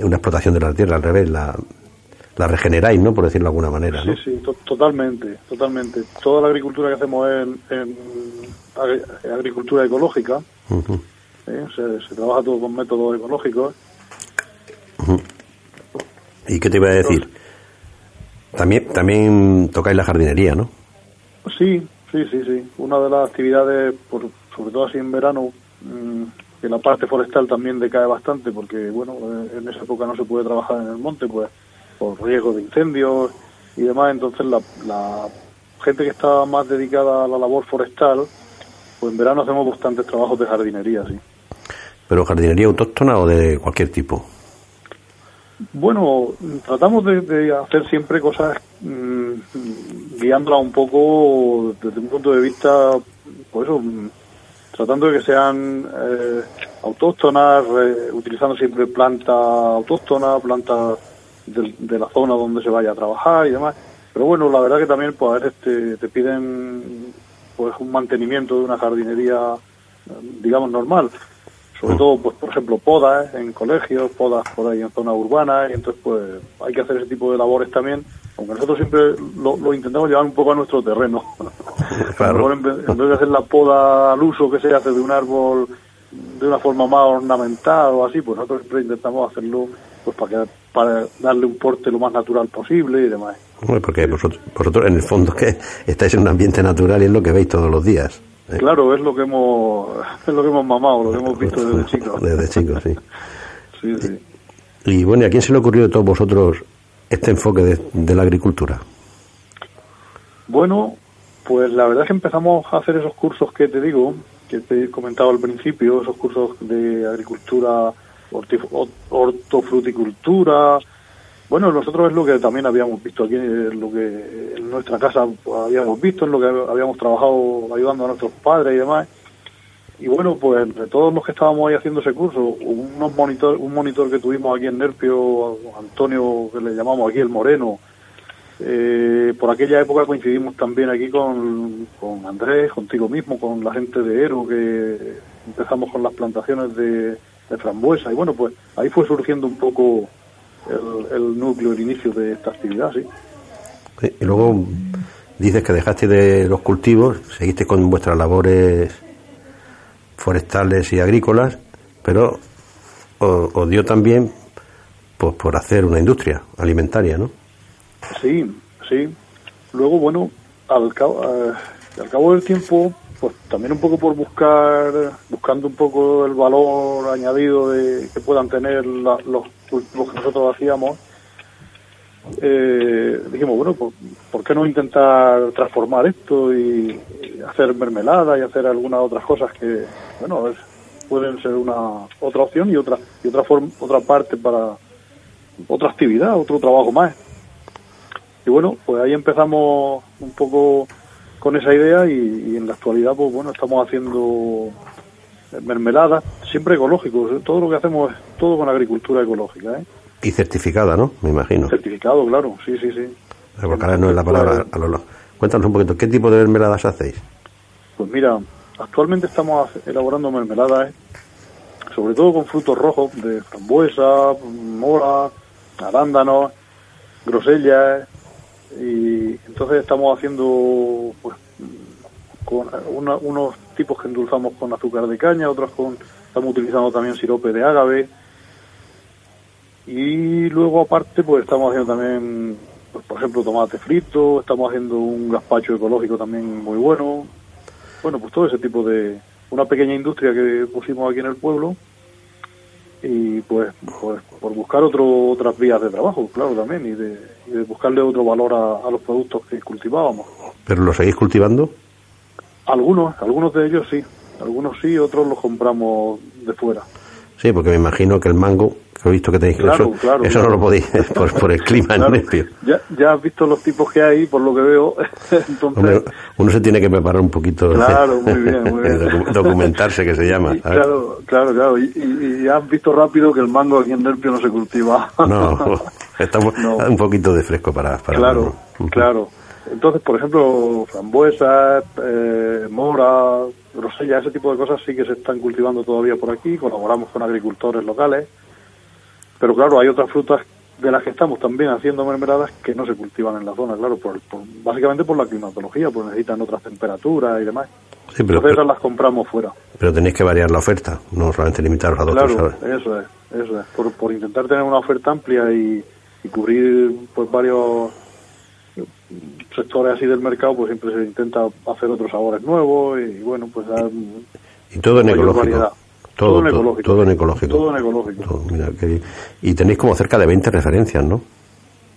una explotación de la tierra, al revés, la, la regeneráis, ¿no? Por decirlo de alguna manera, ¿no? Sí, sí, totalmente, totalmente. Toda la agricultura que hacemos es en, agricultura ecológica. ¿eh? se, trabaja todo con métodos ecológicos. ¿Y qué te iba a decir? También, también tocáis la jardinería, ¿no? Sí, sí, sí, sí. Una de las actividades, por, sobre todo así en verano, mm, que la parte forestal también decae bastante porque, bueno, en esa época no se puede trabajar en el monte, pues por riesgo de incendios y demás. Entonces, la, gente que está más dedicada a la labor forestal, pues en verano hacemos bastantes trabajos de jardinería, sí. ¿Pero jardinería autóctona o de cualquier tipo? Bueno, tratamos de, hacer siempre cosas mmm, guiándola un poco desde un punto de vista, pues eso, tratando de que sean eh, autóctonas, utilizando siempre planta autóctona, planta de, la zona donde se vaya a trabajar y demás. Pero bueno, la verdad que también pues a veces te, piden pues un mantenimiento de una jardinería, digamos, normal. Sobre todo, pues por ejemplo, podas en colegios, podas por ahí en zonas urbanas, y entonces pues hay que hacer ese tipo de labores también, aunque nosotros siempre lo, intentamos llevar un poco a nuestro terreno. Claro. en, vez, de hacer la poda al uso que se hace de un árbol de una forma más ornamental o así, pues nosotros siempre intentamos hacerlo pues para, para darle un porte lo más natural posible y demás. porque vosotros, vosotros en el fondo que estáis en un ambiente natural y es lo que veis todos los días. Claro, es lo que hemos es lo que hemos mamado, lo que hemos visto desde chicos. Desde chicos, sí. sí, sí. Y bueno, ¿y a quién se le ocurrió de todos vosotros este enfoque de, de la agricultura? Bueno, pues la verdad es que empezamos a hacer esos cursos que te digo, que te he comentado al principio, esos cursos de agricultura hortofruticultura. Bueno, nosotros es lo que también habíamos visto aquí, lo que en nuestra casa habíamos visto, en lo que habíamos trabajado ayudando a nuestros padres y demás. Y bueno, pues entre todos los que estábamos ahí haciendo ese curso, unos monitor, un monitor que tuvimos aquí en Nerpio, Antonio, que le llamamos aquí el Moreno, eh, por aquella época coincidimos también aquí con, con Andrés, contigo mismo, con la gente de Ero, que empezamos con las plantaciones de frambuesa. Y bueno, pues ahí fue surgiendo un poco el, núcleo, el inicio de esta actividad, sí. Y luego dices que dejaste de los cultivos, seguiste con vuestras labores forestales y agrícolas, pero os, dio también pues, por hacer una industria alimentaria, ¿no? Sí, sí. Luego, bueno, al cabo, eh, al cabo del tiempo pues también un poco por buscar, buscando un poco el valor añadido de, que puedan tener los cultivos que nosotros hacíamos, eh, dijimos, bueno, pues, ¿por qué no intentar transformar esto y, hacer mermelada y hacer algunas otras cosas que, bueno, pueden ser una otra opción y otra y otra forma, otra parte para otra actividad, otro trabajo más. Y bueno, pues ahí empezamos un poco con esa idea y, en la actualidad pues bueno estamos haciendo mermeladas siempre ecológicos ¿eh? todo lo que hacemos es todo con agricultura ecológica ¿eh? y certificada no me imagino certificado claro sí sí sí porque ahora no es la palabra a lo, cuéntanos un poquito qué tipo de mermeladas hacéis pues mira actualmente estamos elaborando mermeladas ¿eh? sobre todo con frutos rojos de frambuesa mora arándanos grosellas y entonces estamos haciendo pues con unos tipos que endulzamos con azúcar de caña, otros con estamos utilizando también sirope de ágave y luego aparte pues estamos haciendo también pues, por ejemplo tomate frito, estamos haciendo un gazpacho ecológico también muy bueno. Bueno, pues todo ese tipo de una pequeña industria que pusimos aquí en el pueblo y pues, pues por buscar otro, otras vías de trabajo, claro, también, y de, buscarle otro valor a, los productos que cultivábamos. ¿Pero los seguís cultivando? Algunos, algunos de ellos sí, algunos sí, otros los compramos de fuera. Sí, porque me imagino que el mango, he visto que tenéis claro, eso, claro, eso no lo podéis por, el clima en Nerpio. Ya, ya has visto los tipos que hay, por lo que veo. Entonces, uno se tiene que preparar un poquito. Claro, muy bien, muy bien. documentarse, que se llama. claro, claro, claro. Y, y, has visto rápido que el mango aquí en Nerpio no se cultiva. No, estamos un poquito de fresco para. para claro, claro. Entonces, por ejemplo, frambuesas, eh, mora, grosella, ese tipo de cosas sí que se están cultivando todavía por aquí. Colaboramos con agricultores locales. Pero claro, hay otras frutas de las que estamos también haciendo mermeladas que no se cultivan en la zona, claro, por, básicamente por la climatología, pues necesitan otras temperaturas y demás. Sí, pero, Entonces las compramos fuera. Pero tenéis que variar la oferta, no solamente limitaros a dos Claro, eso es, eso es. Por, por intentar tener una oferta amplia y, y cubrir pues varios sectores así del mercado, pues siempre se intenta hacer otros sabores nuevos y, bueno, pues dar... Y todo en ecológico. Todo, en ecológico. Todo en ecológico. Todo en ecológico. y tenéis como cerca de 20 referencias, ¿no?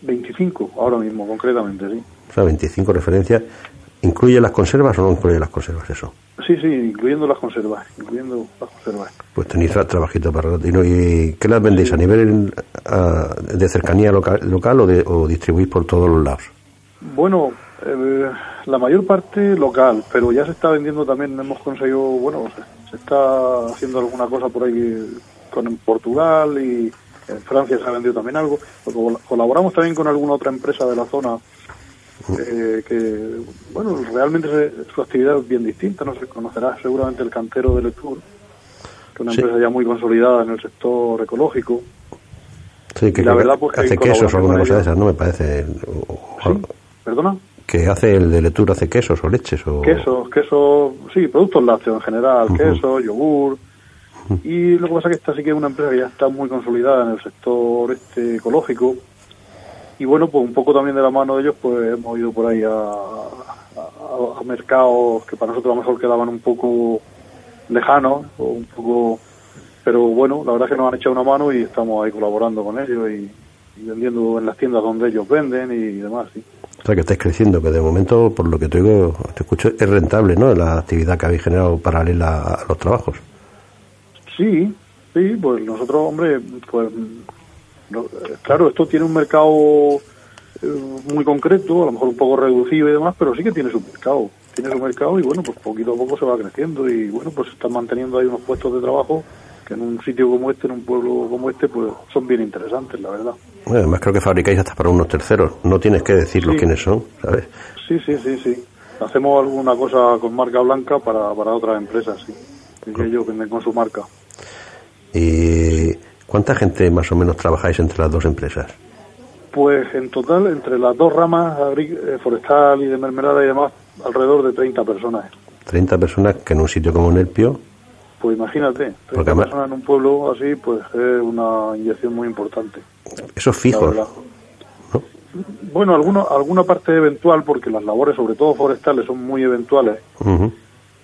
25, ahora mismo, concretamente, sí. O sea, 25 referencias. ¿Incluye las conservas o no incluye las conservas eso? Sí, sí, incluyendo las conservas, incluyendo las conservas. Pues tenéis trabajito para ¿Y qué las vendéis? ¿A nivel de cercanía local, local o, de, o distribuís por todos los lados? Bueno, eh, la mayor parte local, pero ya se está vendiendo también, hemos conseguido, bueno, se, está haciendo alguna cosa por ahí con en Portugal y en Francia se ha vendido también algo. Colaboramos también con alguna otra empresa de la zona eh, que, bueno, realmente su actividad es bien distinta, no se conocerá seguramente el cantero de Letour, que es una empresa ya muy consolidada en el sector ecológico. Sí, que, la verdad, pues, hace quesos o alguna cosa de esas, ¿no? Me parece. ¿Perdona? Que hace el de Letour, hace quesos o leches o... Quesos, quesos, sí, productos lácteos en general, queso, yogur. Y lo que pasa es que esta sí que es una empresa que ya está muy consolidada en el sector este ecológico. Y bueno, pues un poco también de la mano de ellos, pues hemos ido por ahí a, a, mercados que para nosotros a lo mejor quedaban un poco lejanos, o un poco... Pero bueno, la verdad es que nos han echado una mano y estamos ahí colaborando con ellos y, y vendiendo en las tiendas donde ellos venden y demás, sí. O sea, que estáis creciendo, que de momento, por lo que te digo, te escucho, es rentable, ¿no? La actividad que habéis generado paralela a los trabajos. Sí, sí, pues nosotros, hombre, pues claro, esto tiene un mercado eh, muy concreto, a lo mejor un poco reducido y demás, pero sí que tiene su mercado. Tiene su mercado y bueno, pues poquito a poco se va creciendo y bueno, pues están manteniendo ahí unos puestos de trabajo que en un sitio como este, en un pueblo como este, pues son bien interesantes, la verdad. Bueno, además creo que fabricáis hasta para unos terceros, no tienes que decirlo quiénes son, ¿sabes? Sí, sí, sí, sí. Hacemos alguna cosa con marca blanca para, para otras empresas, sí. Y ellos venden con su marca. ¿Y cuánta gente más o menos trabajáis entre las dos empresas? Pues en total, entre las dos ramas, eh, forestal y de mermelada y demás, alrededor de 30 personas. 30 personas que en un sitio como Nelpio pues imagínate, 30 personas en un pueblo así, pues es una inyección muy importante. Eso es fijo. Bueno, alguno, alguna parte eventual, porque las labores, sobre todo forestales, son muy eventuales.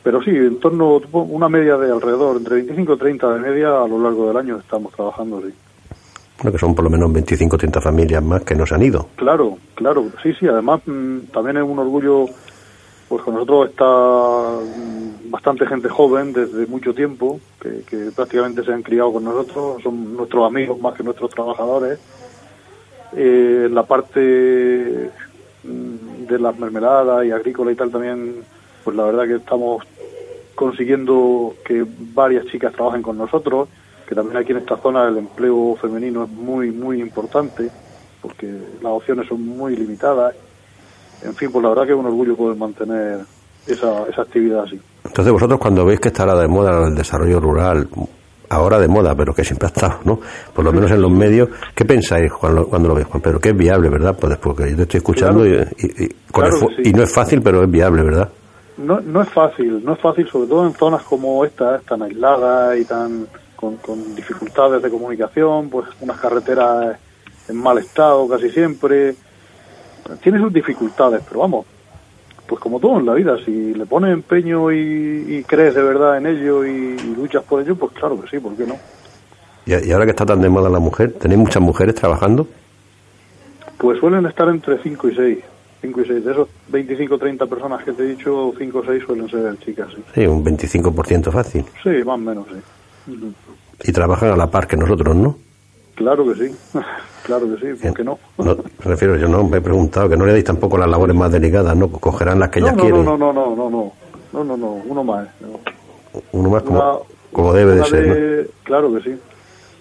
Pero sí, en torno a una media de alrededor, entre 25 y 30 de media a lo largo del año estamos trabajando, sí. Bueno, que son por lo menos 25 o 30 familias más que nos han ido. Claro, claro, sí, sí, además mm, también es un orgullo pues con nosotros está mm, bastante gente joven desde mucho tiempo, que, prácticamente se han criado con nosotros, son nuestros amigos más que nuestros trabajadores. Eh, la parte mm, de las mermeladas y agrícola y tal también, pues la verdad que estamos consiguiendo que varias chicas trabajen con nosotros, que también aquí en esta zona el empleo femenino es muy, muy importante, porque las opciones son muy limitadas en fin, pues la verdad que es un orgullo poder mantener esa, esa actividad así. Entonces vosotros cuando veis que estará de moda el desarrollo rural, ahora de moda, pero que siempre ha estado, ¿no? Por lo menos en los medios, ¿qué pensáis cuando, cuando lo veis, Juan Pedro? Que es viable, ¿verdad? Pues porque yo te estoy escuchando y, y, no es fácil, pero es viable, ¿verdad? No, no es fácil, no es fácil, sobre todo en zonas como esta, tan aisladas y tan con, con dificultades de comunicación, pues unas carreteras en mal estado casi siempre, tiene sus dificultades, pero vamos, pues como todo en la vida, si le pones empeño y, crees de verdad en ello y, luchas por ello, pues claro que sí, ¿por qué no? ¿Y, ahora que está tan de moda la mujer, ¿tenéis muchas mujeres trabajando? Pues suelen estar entre 5 y 6. 5 y 6. De esos 25 o 30 personas que te he dicho, 5 o 6 suelen ser chicas. Sí, sí un 25% fácil. Sí, más o menos, sí. Y trabajan a la par que nosotros, ¿no? Claro que sí, claro que sí, ¿por qué no? no? refiero, yo no me he preguntado que no le deis tampoco las labores más delicadas, ¿no? Cogerán las que ellas quieren. No, no, no, no, no, no, no, no, uno más. Uno más como, como debe de ser, Claro que sí.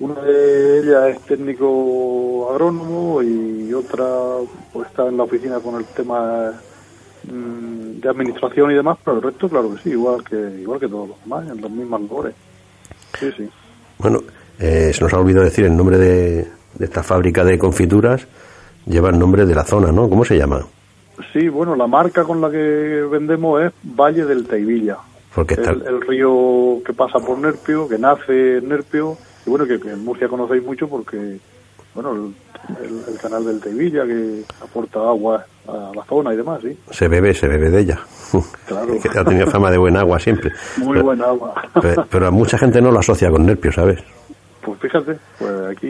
Una de ellas es técnico agrónomo y otra pues, está en la oficina con el tema mm, de administración y demás, pero el resto, claro que sí, igual que igual que todos los demás, en las mismas labores. Sí, sí. Bueno, eh, se nos ha olvidado decir el nombre de, esta fábrica de confituras, lleva el nombre de la zona, ¿no? ¿Cómo se llama? Sí, bueno, la marca con la que vendemos es Valle del Teivilla. Porque está... el, río que pasa por Nerpio, que nace en Nerpio, y bueno, que, en Murcia conocéis mucho porque, bueno, el, canal del Teivilla que aporta agua a la zona y demás, sí. Se bebe, se bebe de ella. Claro. que ha tenido fama de buen agua siempre. Muy buen agua. pero, a mucha gente no lo asocia con Nerpio, ¿sabes? Pues fíjate, pues aquí,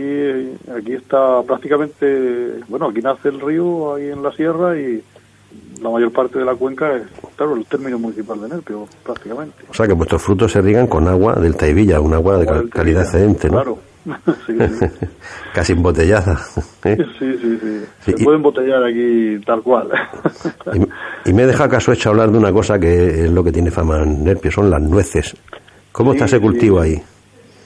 aquí está prácticamente, bueno, aquí nace el río, ahí en la sierra y la mayor parte de la cuenca es, claro, el término municipal de Nerpio, prácticamente. O sea que vuestros frutos se riegan con agua del Taivilla, un agua de calidad excedente, ¿no? Claro. sí, Casi embotellada. ¿eh? Sí, sí, sí. Se puede embotellar aquí tal cual. y, me deja caso hecho hablar de una cosa que es lo que tiene fama en Nerpio, son las nueces. ¿Cómo está ese cultivo ahí?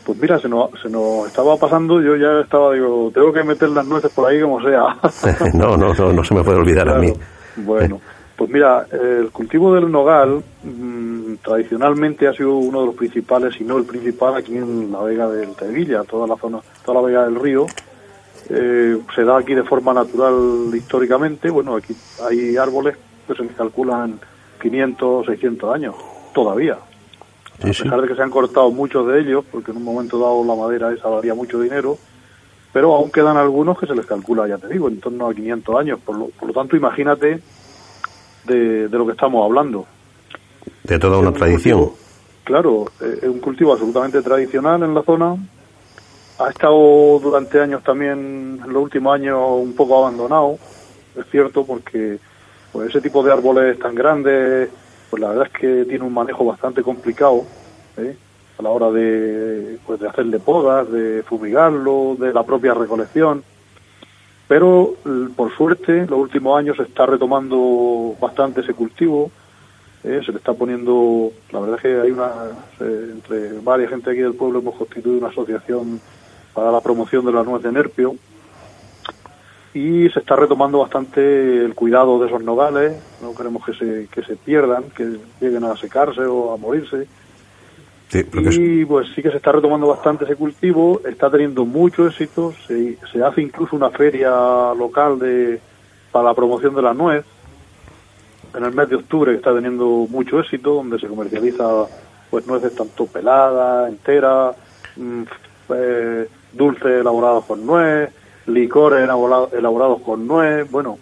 Pues mira, se nos, se nos estaba pasando, yo ya estaba, digo, tengo que meter las nueces por ahí como sea. no, no, no, no se me puede olvidar a mí. Bueno, pues mira, el cultivo del nogal mm, tradicionalmente ha sido uno de los principales, si no el principal, aquí en la Vega del Tevilla, toda la zona, toda la Vega del Río. Eh, se da aquí de forma natural históricamente. Bueno, aquí hay árboles que se calculan 500, 600 años, todavía a pesar de que se han cortado muchos de ellos, porque en un momento dado la madera esa valía mucho dinero, pero aún quedan algunos que se les calcula, ya te digo, en torno a 500 años. Por lo, por lo tanto, imagínate de, lo que estamos hablando. De toda una tradición. claro, eh, es un cultivo absolutamente tradicional en la zona. Ha estado durante años también, en los últimos años, un poco abandonado, es cierto, porque pues, ese tipo de árboles tan grandes pues la verdad es que tiene un manejo bastante complicado ¿eh? a la hora de, pues de hacerle podas, de fumigarlo, de la propia recolección. Pero por suerte, en los últimos años se está retomando bastante ese cultivo. ¿eh? Se le está poniendo, la verdad es que hay una, entre varias gente aquí del pueblo hemos constituido una asociación para la promoción de la nuez de Nerpio, y se está retomando bastante el cuidado de esos nogales, no queremos que se, que se pierdan, que lleguen a secarse o a morirse. y pues sí que se está retomando bastante ese cultivo, está teniendo mucho éxito, se, se hace incluso una feria local de para la promoción de la nuez. En el mes de octubre que está teniendo mucho éxito, donde se comercializa pues nueces tanto peladas, enteras, mm, eh, dulces elaborados con nuez, licores elaborados con nuez, bueno,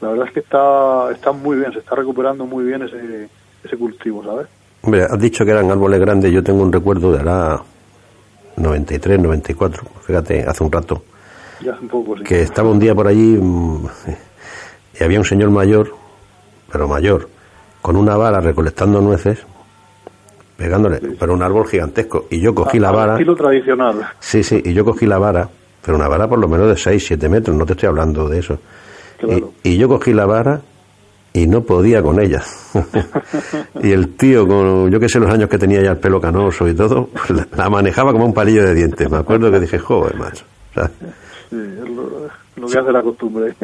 la verdad es que está, está muy bien, se está recuperando muy bien ese, ese cultivo, ¿sabes? Hombre, has dicho que eran árboles grandes, yo tengo un recuerdo de la 93, 94, fíjate, hace un rato, ya un poco, sí. que estaba un día por allí mm, y había un señor mayor, pero mayor, con una vara recolectando nueces, pegándole, pero un árbol gigantesco, y yo cogí la vara... Estilo tradicional. Sí, sí, y yo cogí la vara pero una vara por lo menos de 6, 7 metros, no te estoy hablando de eso. Y, yo cogí la vara y no podía con ella. y el tío, con yo que sé los años que tenía ya el pelo canoso y todo, pues la, manejaba como un palillo de dientes. Me acuerdo que dije, joder, macho. Sí, es lo, que hace la costumbre.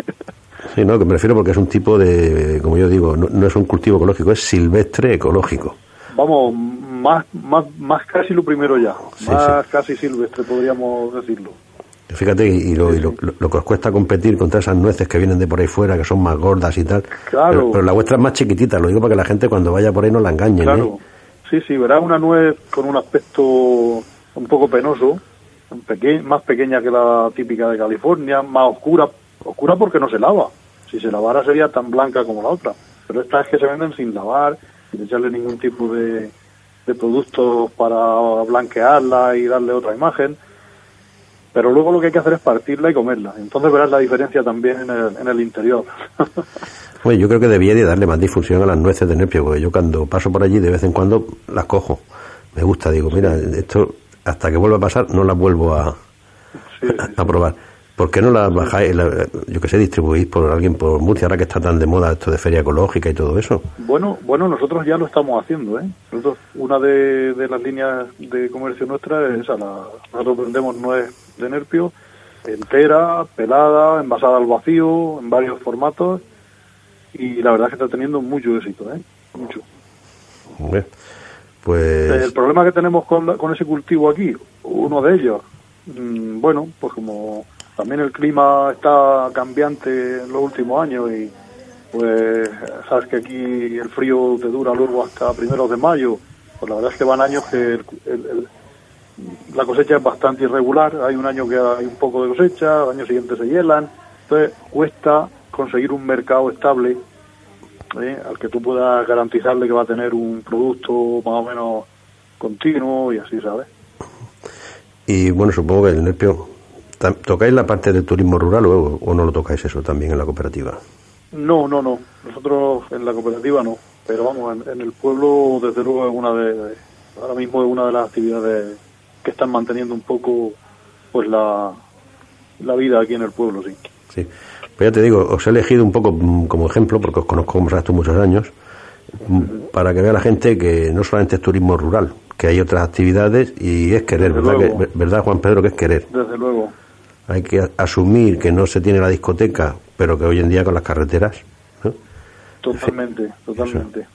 sí, no, que me refiero porque es un tipo de, como yo digo, no, es un cultivo ecológico, es silvestre ecológico. Vamos, más, más, más casi lo primero ya, más casi silvestre podríamos decirlo. Fíjate, y, lo, que os cuesta competir contra esas nueces que vienen de por ahí fuera, que son más gordas y tal. Claro. Pero, la vuestra es más chiquitita, lo digo para que la gente cuando vaya por ahí no la engañe. ¿eh? Claro. Sí, sí, verás una nuez con un aspecto un poco penoso, más pequeña que la típica de California, más oscura, oscura porque no se lava. Si se lavara sería tan blanca como la otra. Pero estas es que se venden sin lavar, sin echarle ningún tipo de, de productos para blanquearla y darle otra imagen pero luego lo que hay que hacer es partirla y comerla. Entonces verás la diferencia también en el, en el interior. Bueno, yo creo que debía de darle más difusión a las nueces de Nerpio, porque yo cuando paso por allí de vez en cuando las cojo. Me gusta, digo, mira, esto hasta que vuelva a pasar no las vuelvo a, a probar. ¿Por qué no la bajáis, yo que sé, distribuís por alguien por Murcia, ahora que está tan de moda esto de feria ecológica y todo eso? Bueno, bueno, nosotros ya lo estamos haciendo, ¿eh? Nosotros, una de, las líneas de comercio nuestra es esa, la, nosotros vendemos nuez de nerpio entera, pelada, envasada al vacío, en varios formatos, y la verdad es que está teniendo mucho éxito, ¿eh? Mucho. Pues... El problema que tenemos con, con ese cultivo aquí, uno de ellos, mm, bueno, pues como también el clima está cambiante en los últimos años y pues sabes que aquí el frío te dura luego hasta primeros de mayo. Pues la verdad es que van años que la cosecha es bastante irregular. Hay un año que hay un poco de cosecha, al año siguiente se hielan. Entonces cuesta conseguir un mercado estable ¿eh? al que tú puedas garantizarle que va a tener un producto más o menos continuo y así, ¿sabes? Y bueno, supongo que el nerpio ¿Tocáis la parte del turismo rural o, o, no lo tocáis eso también en la cooperativa? No, no, no. Nosotros en la cooperativa no. Pero vamos, en, el pueblo, desde luego, es una de, ahora mismo es una de las actividades que están manteniendo un poco pues la, la vida aquí en el pueblo, sí. Sí. Pues ya te digo, os he elegido un poco mm, como ejemplo, porque os conozco, como sabes tú, muchos años, mm, para que vea la gente que no solamente es turismo rural, que hay otras actividades y es querer, ¿verdad? Que, ¿Verdad, Juan Pedro, que es querer? Desde luego hay que asumir que no se tiene la discoteca, pero que hoy en día con las carreteras. Totalmente, totalmente.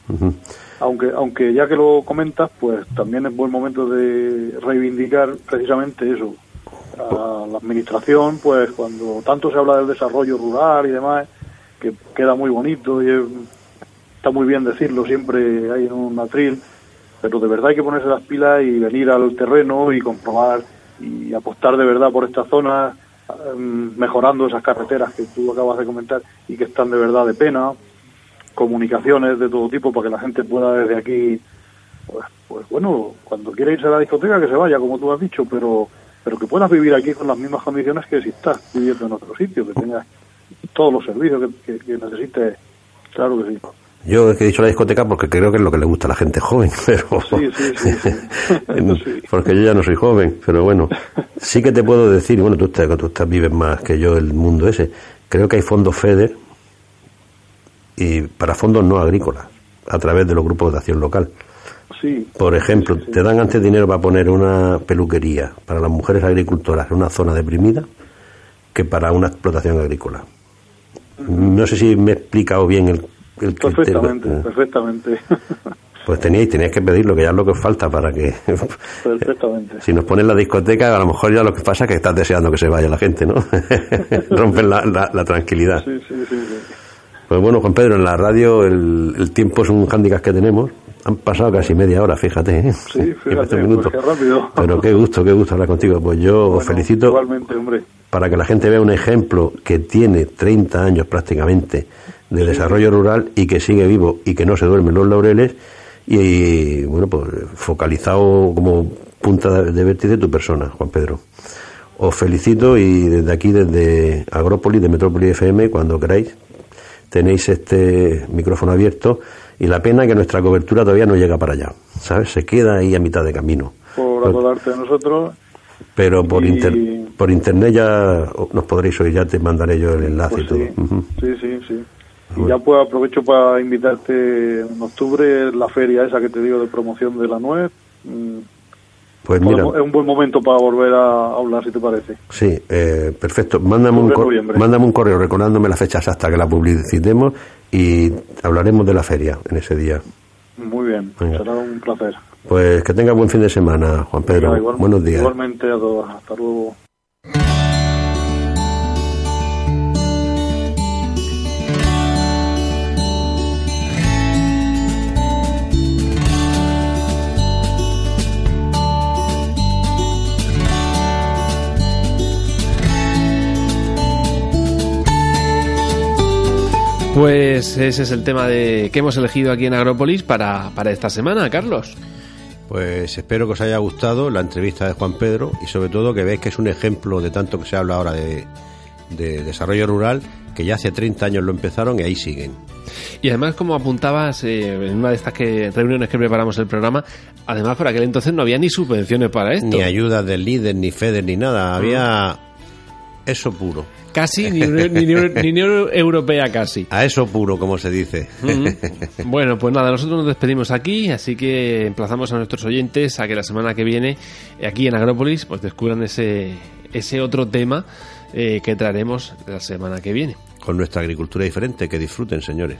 Aunque aunque ya que lo comentas, pues también es buen momento de reivindicar precisamente eso. A la administración, pues cuando tanto se habla del desarrollo rural y demás, que queda muy bonito y está muy bien decirlo siempre hay en un atril, pero de verdad hay que ponerse las pilas y venir al terreno y comprobar y apostar de verdad por esta zona, em, mejorando esas carreteras que tú acabas de comentar y que están de verdad de pena, comunicaciones de todo tipo para que la gente pueda desde aquí, pues, pues bueno, cuando quiera irse a la discoteca que se vaya, como tú has dicho, pero pero que puedas vivir aquí con las mismas condiciones que si estás viviendo en otro sitio, que tengas todos los servicios que, que necesites, claro que sí. Yo he dicho la discoteca porque creo que es lo que le gusta a la gente joven, pero sí, sí, sí, porque yo ya no soy joven, pero bueno, sí que te puedo decir, bueno, tú, estás, tú estás, vives más que yo el mundo ese, creo que hay fondos FEDER y para fondos no agrícolas, a través de los grupos de acción local. Sí. Por ejemplo, te dan antes dinero para poner una peluquería para las mujeres agricultoras en una zona deprimida que para una explotación agrícola. No sé si me he explicado bien el perfectamente, perfectamente. Pues teníais, teníais que pedirlo, que ya es lo que os falta para que... Perfectamente. si nos ponen la discoteca, a lo mejor ya lo que pasa es que estás deseando que se vaya la gente, ¿no? Rompen la, la, tranquilidad. Sí, sí, sí, Pues bueno, Juan Pedro, en la radio el, el tiempo es un hándicap que tenemos. Han pasado casi media hora, fíjate. ¿eh? Sí, fíjate, minutos. Pues qué rápido. Pero qué gusto, qué gusto hablar contigo. Pues yo os felicito. Igualmente, hombre. Para que la gente vea un ejemplo que tiene 30 años prácticamente de desarrollo rural y que sigue vivo y que no se duermen los laureles y, bueno, pues focalizado como punta de vértice tu persona, Juan Pedro. Os felicito y desde aquí, desde Agrópolis, de Metrópolis FM, cuando queráis, tenéis este micrófono abierto y la pena que nuestra cobertura todavía no llega para allá, ¿sabes? Se queda ahí a mitad de camino. Por acordarte de nosotros. Pero por, por internet ya nos podréis oír, ya te mandaré yo el enlace y pues todo. Sí, sí, sí. Y ya pues aprovecho para invitarte en octubre la feria esa que te digo de promoción de la nuez. Pues mira, es un buen momento para volver a hablar, si te parece. Sí, eh, perfecto. Mándame un, mándame un correo recordándome la fecha exacta que la publicitemos y hablaremos de la feria en ese día. Muy bien, será un placer. Pues que tenga buen fin de semana, Juan Pedro. Buenos días. Igualmente a todos. Hasta luego. Pues ese es el tema de que hemos elegido aquí en Agrópolis para, para esta semana, Carlos. Pues espero que os haya gustado la entrevista de Juan Pedro y sobre todo que veáis que es un ejemplo de tanto que se habla ahora de, desarrollo rural, que ya hace 30 años lo empezaron y ahí siguen. Y además, como apuntabas eh, en una de estas que, reuniones que preparamos el programa, además por aquel entonces no había ni subvenciones para esto. Ni ayudas del líder, ni FEDER, ni nada. Había eso puro. Casi, ni, ni, europea casi. A eso puro, como se dice. Bueno, pues nada, nosotros nos despedimos aquí, así que emplazamos a nuestros oyentes a que la semana que viene, aquí en Agrópolis, pues descubran ese, ese otro tema eh, que traeremos la semana que viene. Con nuestra agricultura diferente, que disfruten, señores.